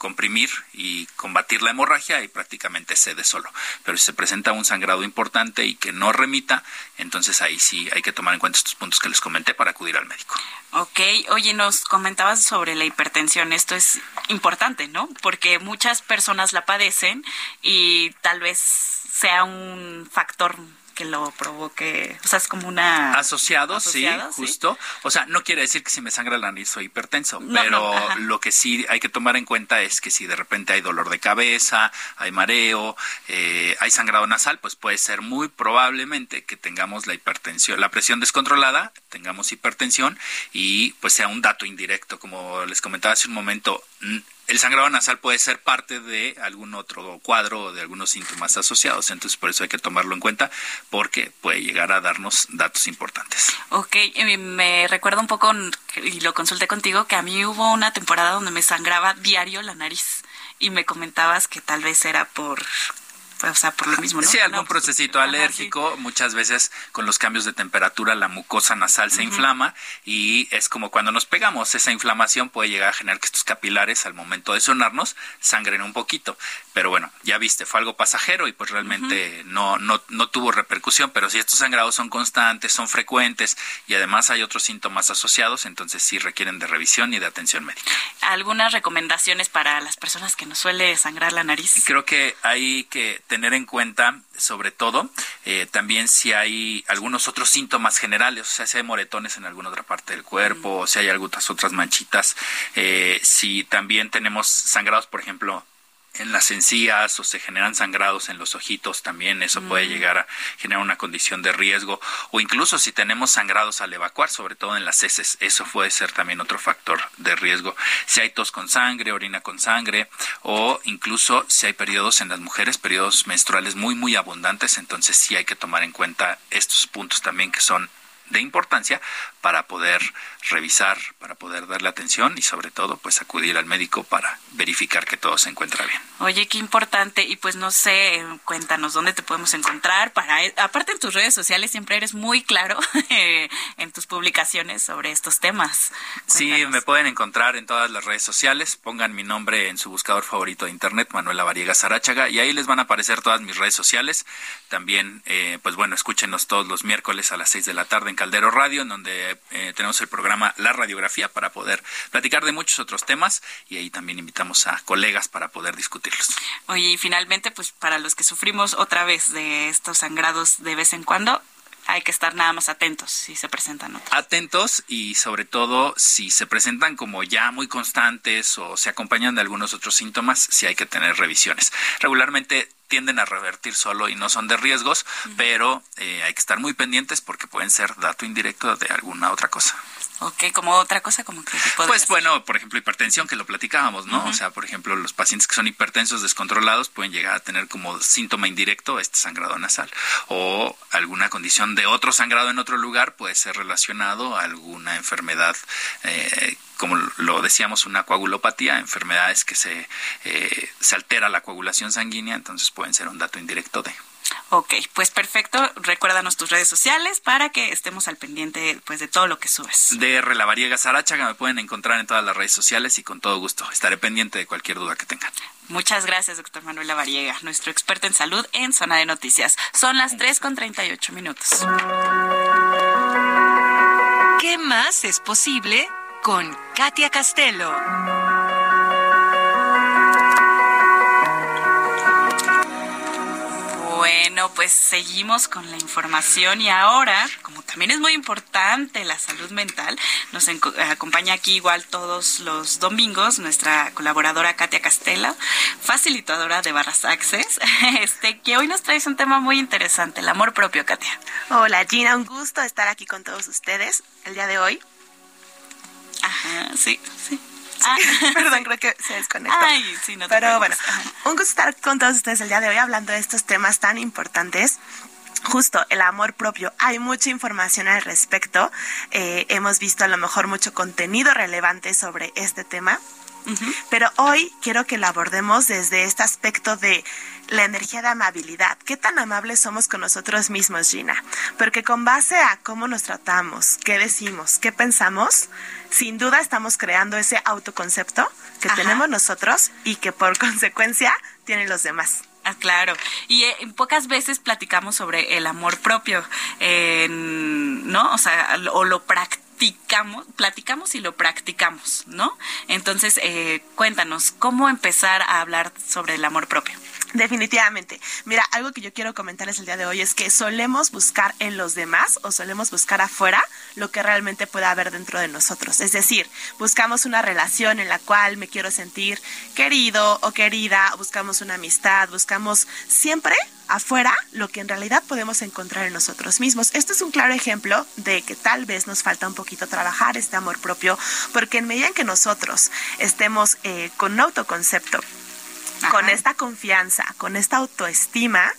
comprimir y combatir la hemorragia y prácticamente cede solo. Pero si se presenta un sangrado importante y que no remita, entonces ahí sí hay que tomar en cuenta estos puntos que les comenté para acudir al médico. Ok, oye, nos comentabas sobre la hipertensión. Esto es importante, ¿no? Porque muchas personas la padecen y tal vez sea un factor que lo provoque, o sea, es como una... Asociado, sí, justo. O sea, no quiere decir que si me sangra la nariz soy hipertenso, pero lo que sí hay que tomar en cuenta es que si de repente hay dolor de cabeza, hay mareo, eh, hay sangrado nasal, pues puede ser muy probablemente que tengamos la hipertensión, la presión descontrolada, tengamos hipertensión y pues sea un dato indirecto, como les comentaba hace un momento el sangrado nasal puede ser parte de algún otro cuadro o de algunos síntomas asociados. Entonces, por eso hay que tomarlo en cuenta porque puede llegar a darnos datos importantes. Ok, me recuerda un poco, y lo consulté contigo, que a mí hubo una temporada donde me sangraba diario la nariz y me comentabas que tal vez era por o sea, por lo mismo, ¿no? Sí, algún pues, procesito alérgico. Muchas veces con los cambios de temperatura la mucosa nasal se inflama y es como cuando nos pegamos. Esa inflamación puede llegar a generar que estos capilares al momento de sonarnos sangren un poquito. Pero bueno, ya viste, fue algo pasajero y pues realmente no, no, no tuvo repercusión. Pero si estos sangrados son constantes, son frecuentes y además hay otros síntomas asociados, entonces sí requieren de revisión y de atención médica. ¿Algunas recomendaciones para las personas que nos suele sangrar la nariz? Creo que hay que tener en cuenta, sobre todo, eh, también si hay algunos otros síntomas generales, o sea, si hay moretones en alguna otra parte del cuerpo, o si hay algunas otras manchitas, eh, si también tenemos sangrados, por ejemplo, en las encías o se generan sangrados en los ojitos también eso puede llegar a generar una condición de riesgo o incluso si tenemos sangrados al evacuar sobre todo en las heces eso puede ser también otro factor de riesgo. Si hay tos con sangre orina con sangre o incluso si hay periodos en las mujeres periodos menstruales muy muy abundantes entonces sí hay que tomar en cuenta estos puntos también que son de importancia para poder revisar, para poder darle atención y sobre todo pues acudir al médico para verificar que todo se encuentra bien. Oye, qué importante y pues no sé, cuéntanos dónde te podemos encontrar para aparte en tus redes sociales siempre eres muy claro eh, en tus publicaciones sobre estos temas. Sí, me pueden encontrar en todas las redes sociales, pongan mi nombre en su buscador favorito de internet, Manuela Variega Sarachaga y ahí les van a aparecer todas mis redes sociales. También eh, pues bueno, escúchenos todos los miércoles a las 6 de la tarde en Caldero Radio, en donde eh, tenemos el programa La Radiografía para poder platicar de muchos otros temas y ahí también invitamos a colegas para poder discutirlos. Oye, y finalmente, pues para los que sufrimos otra vez de estos sangrados de vez en cuando, hay que estar nada más atentos si se presentan otros. Atentos y sobre todo si se presentan como ya muy constantes o se acompañan de algunos otros síntomas, sí hay que tener revisiones. Regularmente tienden a revertir solo y no son de riesgos, pero eh, hay que estar muy pendientes porque pueden ser dato indirecto de alguna otra cosa. Ok, como otra cosa, como Pues bueno, por ejemplo, hipertensión, que lo platicábamos, ¿no? O sea, por ejemplo, los pacientes que son hipertensos descontrolados pueden llegar a tener como síntoma indirecto este sangrado nasal. O alguna condición de otro sangrado en otro lugar puede ser relacionado a alguna enfermedad eh, como lo decíamos, una coagulopatía, enfermedades que se, eh, se altera la coagulación sanguínea, entonces pueden ser un dato indirecto de. Ok, pues perfecto. Recuérdanos tus redes sociales para que estemos al pendiente pues, de todo lo que subes. DR La Variega Sarachaga me pueden encontrar en todas las redes sociales y con todo gusto estaré pendiente de cualquier duda que tengan. Muchas gracias, doctor Manuel Lavariega, nuestro experto en salud en Zona de Noticias. Son las 3 con 38 minutos. ¿Qué más es posible con Katia Castelo? Bueno, pues seguimos con la información y ahora, como también es muy importante la salud mental, nos acompaña aquí igual todos los domingos nuestra colaboradora Katia Castelo, facilitadora de Barras Access, este, que hoy nos trae un tema muy interesante, el amor propio, Katia. Hola Gina, un gusto estar aquí con todos ustedes el día de hoy. Ajá, sí, sí. Ah. Perdón, creo que se desconectó. Ay, sí, no te Pero bueno, un gusto estar con todos ustedes el día de hoy hablando de estos temas tan importantes justo el amor propio. Hay mucha información al respecto. Eh, hemos visto a lo mejor mucho contenido relevante sobre este tema. Pero hoy quiero que lo abordemos desde este aspecto de la energía de amabilidad. ¿Qué tan amables somos con nosotros mismos, Gina? Porque con base a cómo nos tratamos, qué decimos, qué pensamos, sin duda estamos creando ese autoconcepto que tenemos nosotros y que por consecuencia tienen los demás. Ah, claro. Y eh, pocas veces platicamos sobre el amor propio, ¿no? O sea, o lo practicamos, platicamos y lo practicamos, ¿no? Entonces, eh, cuéntanos, ¿cómo empezar a hablar sobre el amor propio? Definitivamente. Mira, algo que yo quiero comentarles el día de hoy es que solemos buscar en los demás o solemos buscar afuera lo que realmente puede haber dentro de nosotros. Es decir, buscamos una relación en la cual me quiero sentir querido o querida, buscamos una amistad, buscamos siempre afuera lo que en realidad podemos encontrar en nosotros mismos. Esto es un claro ejemplo de que tal vez nos falta un poquito trabajar este amor propio, porque en medida en que nosotros estemos eh, con un autoconcepto, con esta confianza, con esta autoestima,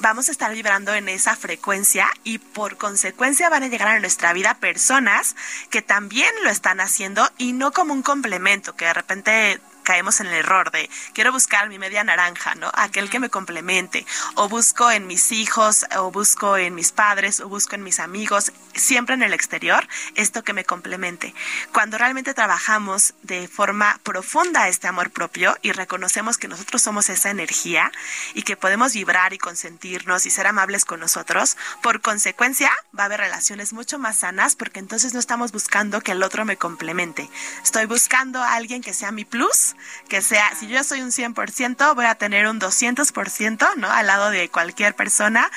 vamos a estar vibrando en esa frecuencia y por consecuencia van a llegar a nuestra vida personas que también lo están haciendo y no como un complemento, que de repente caemos en el error de quiero buscar mi media naranja, ¿no? Aquel que me complemente. O busco en mis hijos, o busco en mis padres, o busco en mis amigos, siempre en el exterior, esto que me complemente. Cuando realmente trabajamos de forma profunda este amor propio y reconocemos que nosotros somos esa energía y que podemos vibrar y consentirnos y ser amables con nosotros, por consecuencia va a haber relaciones mucho más sanas porque entonces no estamos buscando que el otro me complemente. Estoy buscando a alguien que sea mi plus que sea, si yo soy un 100%, voy a tener un 200%, ¿no? Al lado de cualquier persona,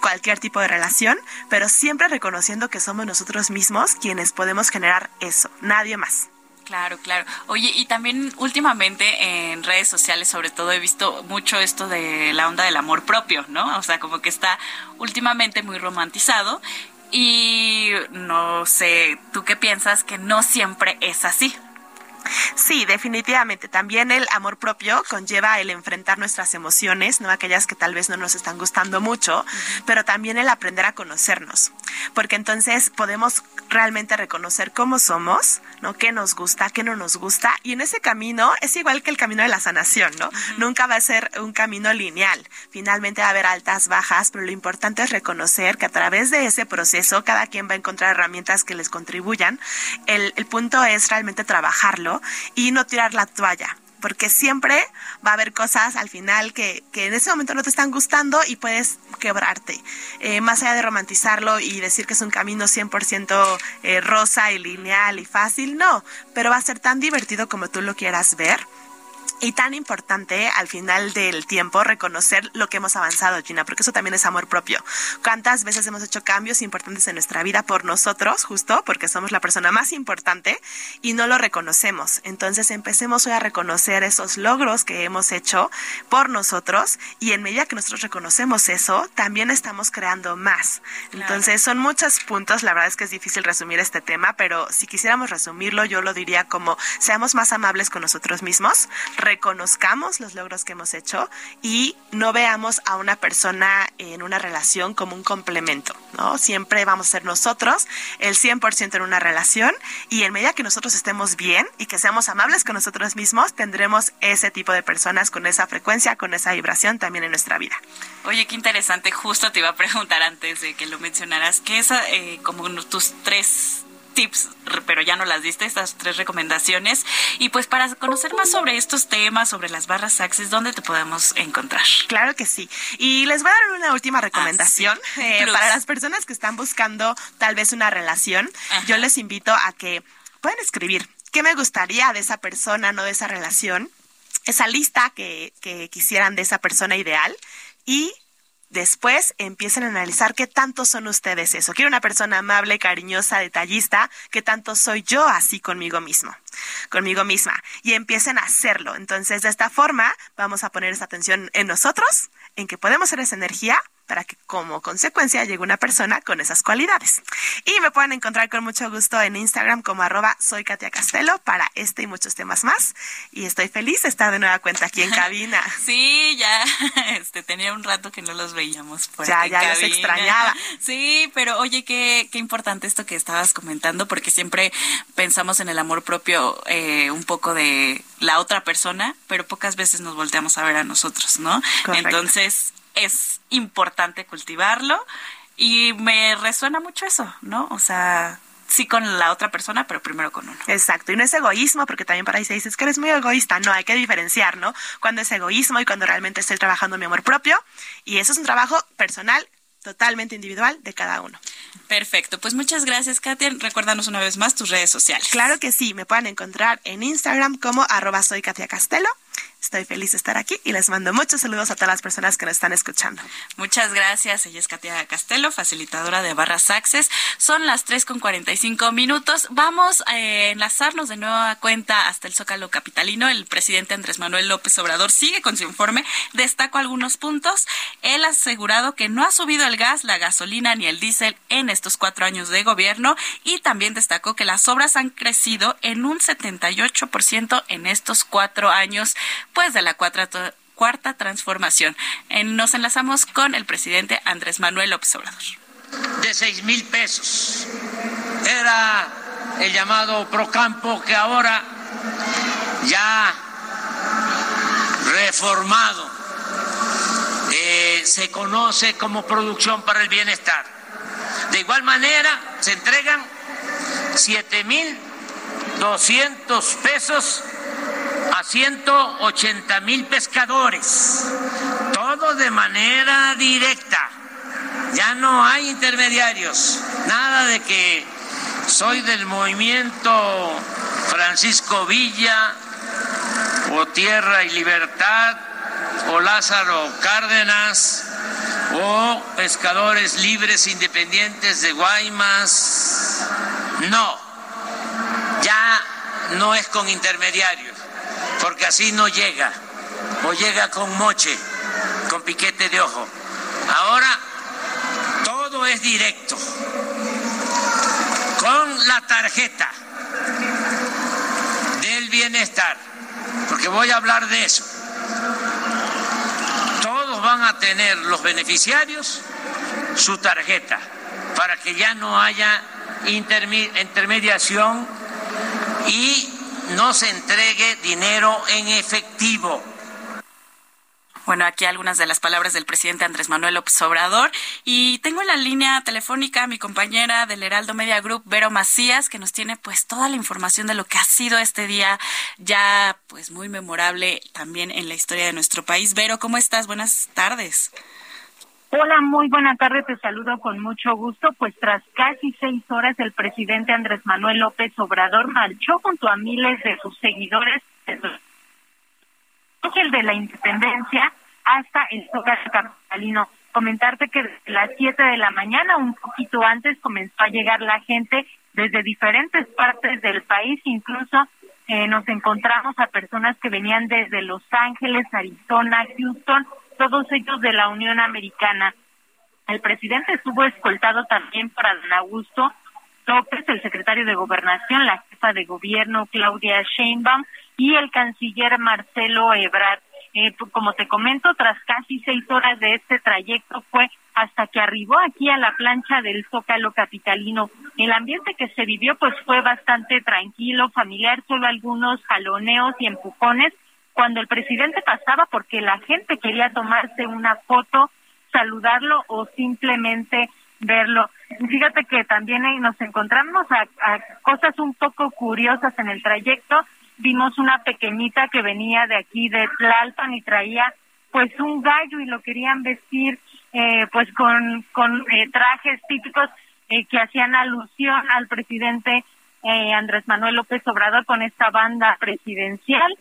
cualquier tipo de relación, pero siempre reconociendo que somos nosotros mismos quienes podemos generar eso, nadie más. Claro, claro. Oye, y también últimamente en redes sociales, sobre todo, he visto mucho esto de la onda del amor propio, ¿no? O sea, como que está últimamente muy romantizado. Y no sé, ¿tú qué piensas que no siempre es así? Sí, definitivamente. También el amor propio conlleva el enfrentar nuestras emociones, no aquellas que tal vez no nos están gustando mucho, pero también el aprender a conocernos, porque entonces podemos realmente reconocer cómo somos, ¿no? Qué nos gusta, qué no nos gusta, y en ese camino es igual que el camino de la sanación, ¿no? Nunca va a ser un camino lineal. Finalmente va a haber altas, bajas, pero lo importante es reconocer que a través de ese proceso cada quien va a encontrar herramientas que les contribuyan. El, el punto es realmente trabajarlo y no tirar la toalla porque siempre va a haber cosas al final que, en ese momento no te están gustando y puedes quebrarte. Eh, más allá de romantizarlo y decir que es un camino 100% eh, rosa y lineal y fácil, no, pero va a ser tan divertido como tú lo quieras ver y tan importante al final del tiempo reconocer lo que hemos avanzado, Gina, porque eso también es amor propio. ¿Cuántas veces hemos hecho cambios importantes en nuestra vida por nosotros, justo porque somos la persona más importante y no lo reconocemos? Entonces empecemos hoy a reconocer esos logros que hemos hecho por nosotros y en medida que nosotros reconocemos eso, también estamos creando más. Entonces son muchos puntos, la verdad es que es difícil resumir este tema, pero si quisiéramos resumirlo, yo lo diría como seamos más amables con nosotros mismos, reconozcamos los logros que hemos hecho y no veamos a una persona en una relación como un complemento, ¿no? Siempre vamos a ser nosotros el 100% en una relación y en medida que nosotros estemos bien y que seamos amables con nosotros mismos, tendremos ese tipo de personas con esa frecuencia, con esa vibración también en nuestra vida. Oye, qué interesante, justo te iba a preguntar antes de que lo mencionaras, ¿qué es eh, como tus tres tips, pero ya no las diste, estas tres recomendaciones. Y pues para conocer más sobre estos temas, sobre las barras Access, ¿dónde te podemos encontrar? Claro que sí. Y les voy a dar una última recomendación ah, eh, para las personas que están buscando tal vez una relación. Yo les invito a que pueden escribir qué me gustaría de esa persona, no de esa relación, esa lista que, que quisieran de esa persona ideal y después empiecen a analizar qué tanto son ustedes eso. Quiero una persona amable, cariñosa, detallista, qué tanto soy yo así conmigo mismo, conmigo misma. Y empiecen a hacerlo. Entonces, de esta forma, vamos a poner esa atención en nosotros, en que podemos ser esa energía para que como consecuencia llegue una persona con esas cualidades. Y me pueden encontrar con mucho gusto en Instagram como arroba soy Katia Castelo para este y muchos temas más. Y estoy feliz de estar de nueva cuenta aquí en cabina. Sí, ya este, tenía un rato que no los veíamos. Por ya, ya los extrañaba. Sí, pero oye, qué, qué importante esto que estabas comentando, porque siempre pensamos en el amor propio eh, un poco de la otra persona, pero pocas veces nos volteamos a ver a nosotros, ¿no? Entonces, es importante cultivarlo y me resuena mucho eso, ¿no? O sea, sí con la otra persona, pero primero con uno. Exacto, y no es egoísmo, porque también para ahí se dice, que eres muy egoísta, no, hay que diferenciar, ¿no? Cuando es egoísmo y cuando realmente estoy trabajando mi amor propio, y eso es un trabajo personal totalmente individual de cada uno. Perfecto, pues muchas gracias, Katia. Recuérdanos una vez más tus redes sociales. Claro que sí, me pueden encontrar en Instagram como arroba soy Katia Castelo estoy feliz de estar aquí y les mando muchos saludos a todas las personas que nos están escuchando. Muchas gracias. Ella es Katia Castelo, facilitadora de Barras Access. Son las 3 con 45 minutos. Vamos a enlazarnos de nueva cuenta hasta el Zócalo Capitalino. El presidente Andrés Manuel López Obrador sigue con su informe. Destaco algunos puntos. Él ha asegurado que no ha subido el gas, la gasolina ni el diésel en estos cuatro años de gobierno y también destacó que las obras han crecido en un 78% en estos cuatro años, pues de la cuarta, cuarta transformación. nos enlazamos con el presidente Andrés Manuel López Obrador. De seis mil pesos. Era el llamado Procampo que ahora ya reformado eh, se conoce como producción para el bienestar. De igual manera se entregan siete mil 200 pesos a 180 mil pescadores, todo de manera directa. Ya no hay intermediarios, nada de que soy del movimiento Francisco Villa o Tierra y Libertad o Lázaro Cárdenas o pescadores libres independientes de Guaymas. No ya no es con intermediarios, porque así no llega, o llega con moche, con piquete de ojo. Ahora todo es directo, con la tarjeta del bienestar, porque voy a hablar de eso. Todos van a tener los beneficiarios su tarjeta para que ya no haya intermediación y no se entregue dinero en efectivo. Bueno, aquí algunas de las palabras del presidente Andrés Manuel López Obrador. Y tengo en la línea telefónica a mi compañera del Heraldo Media Group, Vero Macías, que nos tiene pues toda la información de lo que ha sido este día ya pues muy memorable también en la historia de nuestro país. Vero, ¿cómo estás? Buenas tardes. Hola, muy buena tarde, te saludo con mucho gusto. Pues tras casi seis horas, el presidente Andrés Manuel López Obrador marchó junto a miles de sus seguidores el de la Independencia hasta el Zócalo Capitalino. Comentarte que desde las siete de la mañana, un poquito antes, comenzó a llegar la gente desde diferentes partes del país, incluso eh, nos encontramos a personas que venían desde Los Ángeles, Arizona, Houston, todos ellos de la Unión Americana. El presidente estuvo escoltado también por Adán Augusto López, el secretario de Gobernación, la jefa de gobierno Claudia Sheinbaum y el canciller Marcelo Ebrard. Eh, pues, como te comento, tras casi seis horas de este trayecto fue hasta que arribó aquí a la plancha del Zócalo Capitalino. El ambiente que se vivió pues fue bastante tranquilo, familiar, solo algunos jaloneos y empujones, cuando el presidente pasaba porque la gente quería tomarse una foto, saludarlo o simplemente verlo. Fíjate que también nos encontramos a, cosas un poco curiosas en el trayecto. Vimos una pequeñita que venía de aquí de Tlalpan y traía pues un gallo y lo querían vestir eh, pues con, con eh, trajes típicos eh, que hacían alusión al presidente eh, Andrés Manuel López Obrador con esta banda presidencial,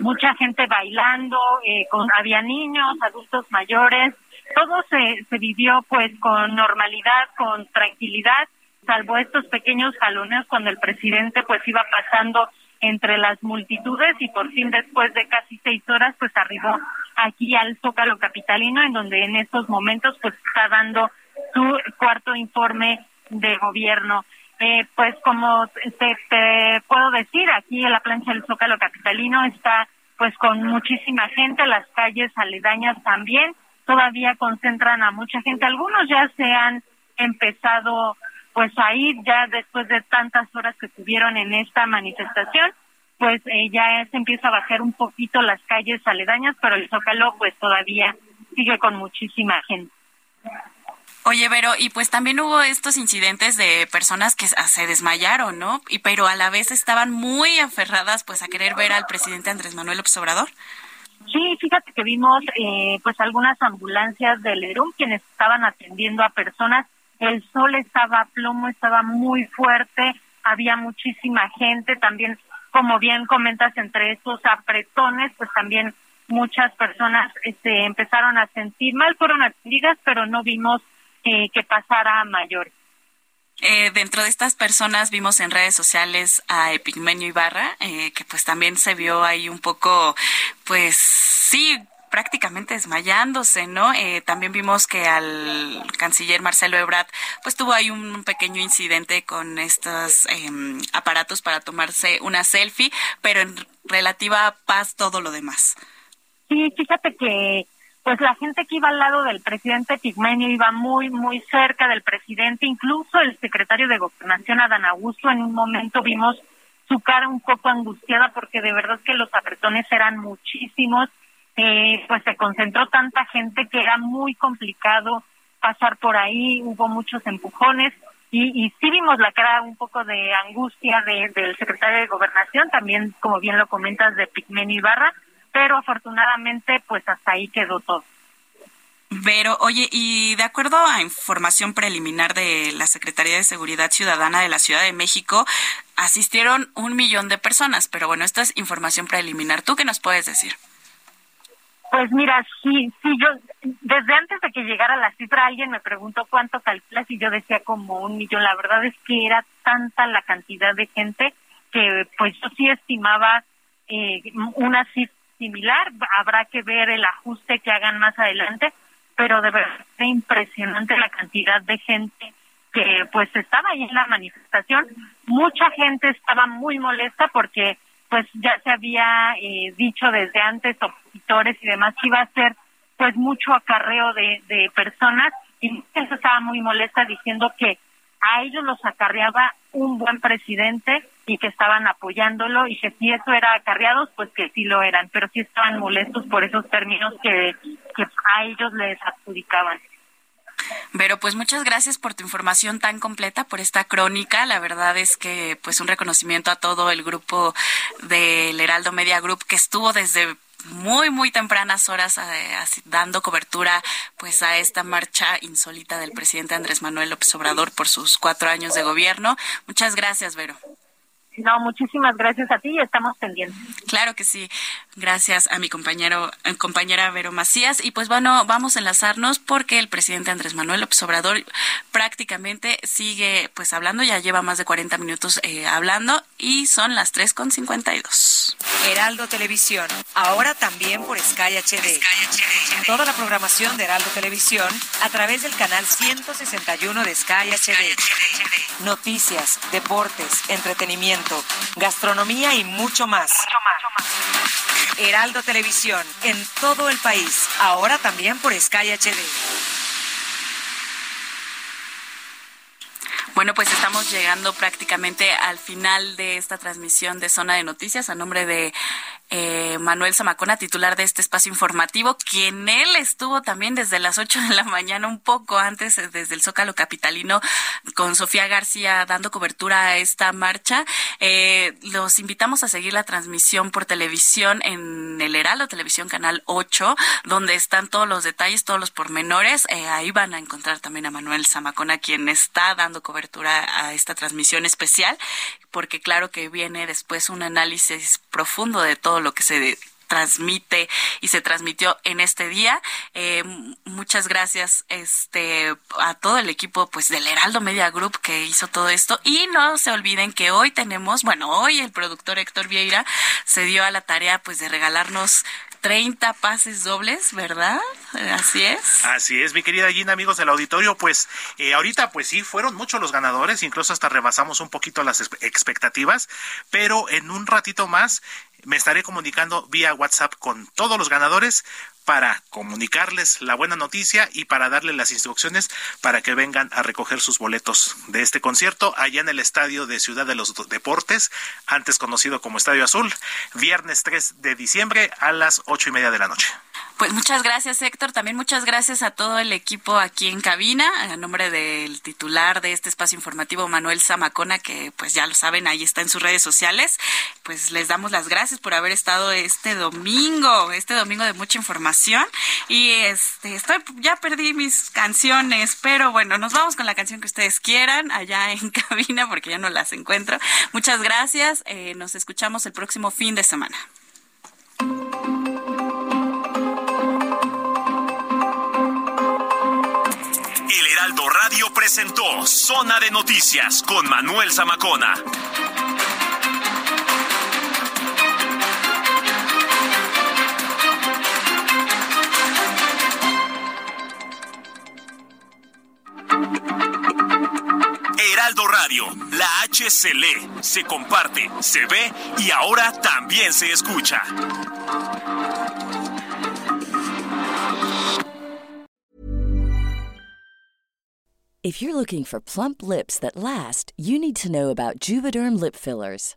mucha gente bailando, eh, con, había niños, adultos mayores, todo se, se vivió pues con normalidad, con tranquilidad, salvo estos pequeños jalones cuando el presidente pues iba pasando entre las multitudes y por fin después de casi seis horas pues arribó aquí al Zócalo Capitalino en donde en estos momentos pues está dando su cuarto informe de gobierno. Eh, pues como te, puedo decir, aquí en la plancha del Zócalo Capitalino está pues con muchísima gente, las calles aledañas también todavía concentran a mucha gente. Algunos ya se han empezado pues a ir ya después de tantas horas que tuvieron en esta manifestación, pues eh, ya se empieza a bajar un poquito las calles aledañas, pero el Zócalo pues todavía sigue con muchísima gente. Oye, Vero, y pues también hubo estos incidentes de personas que se desmayaron, ¿no? Y pero a la vez estaban muy aferradas pues a querer ver al presidente Andrés Manuel López Obrador. Sí, fíjate que vimos eh, pues algunas ambulancias del ERUM quienes estaban atendiendo a personas. El sol estaba a plomo, estaba muy fuerte, había muchísima gente, también como bien comentas, entre esos apretones, pues también muchas personas este, empezaron a sentir mal, fueron atendidas, pero no vimos eh, que pasara a mayores. Eh, dentro de estas personas vimos en redes sociales a Epigmenio Ibarra, eh, que pues también se vio ahí un poco, pues sí, prácticamente desmayándose, ¿no? Eh, también vimos que al canciller Marcelo Ebrard, pues tuvo ahí un pequeño incidente con estos em, aparatos para tomarse una selfie, pero en relativa paz todo lo demás. Sí, fíjate que pues la gente que iba al lado del presidente Pigmenio iba muy, muy cerca del presidente, incluso el secretario de Gobernación, Adán Augusto, en un momento vimos su cara un poco angustiada porque de verdad que los apretones eran muchísimos, eh, pues se concentró tanta gente que era muy complicado pasar por ahí, hubo muchos empujones y, y sí vimos la cara un poco de angustia del secretario de Gobernación, también como bien lo comentas de Pigmenio Ibarra, pero afortunadamente pues hasta ahí quedó todo. Pero, oye, y de acuerdo a información preliminar de la Secretaría de Seguridad Ciudadana de la Ciudad de México, asistieron un millón de personas, pero bueno, esta es información preliminar. ¿Tú qué nos puedes decir? Pues mira, sí, sí, yo desde antes de que llegara la cifra alguien me preguntó cuánto calculas y yo decía como un millón. La verdad es que era tanta la cantidad de gente que pues yo sí estimaba eh, una cifra similar, habrá que ver el ajuste que hagan más adelante, pero de verdad es impresionante la cantidad de gente que pues estaba ahí en la manifestación. Mucha gente estaba muy molesta porque pues ya se había eh, dicho desde antes, opositores y demás, que iba a ser pues mucho acarreo de, de personas y gente estaba muy molesta diciendo que a ellos los acarreaba un buen presidente y que estaban apoyándolo y que si eso era acarreados, pues que sí lo eran, pero sí estaban molestos por esos términos que, que a ellos les adjudicaban. Pero pues muchas gracias por tu información tan completa, por esta crónica. La verdad es que pues un reconocimiento a todo el grupo del Heraldo Media Group que estuvo desde muy muy tempranas horas eh, dando cobertura pues a esta marcha insólita del presidente Andrés Manuel López Obrador por sus cuatro años de gobierno. Muchas gracias, Vero. No, muchísimas gracias a ti y estamos pendientes. Claro que sí. Gracias a mi compañero, eh, compañera Vero Macías. Y pues bueno, vamos a enlazarnos porque el presidente Andrés Manuel López Obrador prácticamente sigue pues hablando, ya lleva más de 40 minutos eh, hablando y son las 3 con 52. Heraldo Televisión, ahora también por Sky HD. Toda la programación de Heraldo Televisión a través del canal 161 de Sky HD. Noticias, deportes, entretenimiento, gastronomía y mucho más. Heraldo Televisión, en todo el país, ahora también por Sky HD. Bueno, pues estamos llegando prácticamente al final de esta transmisión de Zona de Noticias a nombre de eh, Manuel Zamacona, titular de este espacio informativo, quien él estuvo también desde las 8 de la mañana, un poco antes, eh, desde el Zócalo Capitalino, con Sofía García dando cobertura a esta marcha. Eh, los invitamos a seguir la transmisión por televisión en el Heraldo Televisión Canal 8, donde están todos los detalles, todos los pormenores. ahí van a encontrar también a Manuel Zamacona, quien está dando cobertura a esta transmisión especial porque claro que viene después un análisis profundo de todo lo que se transmite y se transmitió en este día. Eh, muchas gracias este a todo el equipo pues del Heraldo Media Group que hizo todo esto y no se olviden que hoy tenemos, bueno, hoy el productor Héctor Vieira se dio a la tarea pues de regalarnos 30 pases dobles, ¿verdad? Así es. Así es, mi querida Gina, amigos del auditorio, pues eh, ahorita pues sí, fueron muchos los ganadores, incluso hasta rebasamos un poquito las expectativas, pero en un ratito más me estaré comunicando vía WhatsApp con todos los ganadores para comunicarles la buena noticia y para darles las instrucciones para que vengan a recoger sus boletos de este concierto allá en el Estadio de Ciudad de los Deportes, antes conocido como Estadio Azul, viernes 3 de diciembre a las ocho y media de la noche. Pues muchas gracias, Héctor. También muchas gracias a todo el equipo aquí en cabina, a nombre del titular de este espacio informativo, Manuel Zamacona, que pues ya lo saben, ahí está en sus redes sociales. Pues les damos las gracias por haber estado este domingo, este domingo de mucha información. Y este, estoy, ya perdí mis canciones, pero bueno, nos vamos con la canción que ustedes quieran allá en cabina, porque ya no las encuentro. Muchas gracias. Eh, nos escuchamos el próximo fin de semana. El Heraldo Radio presentó Zona de Noticias con Manuel Zamacona. Heraldo Radio, la H se lee, se comparte, se ve y ahora también se escucha. If you're looking for plump lips that last, you need to know about Juvederm lip fillers.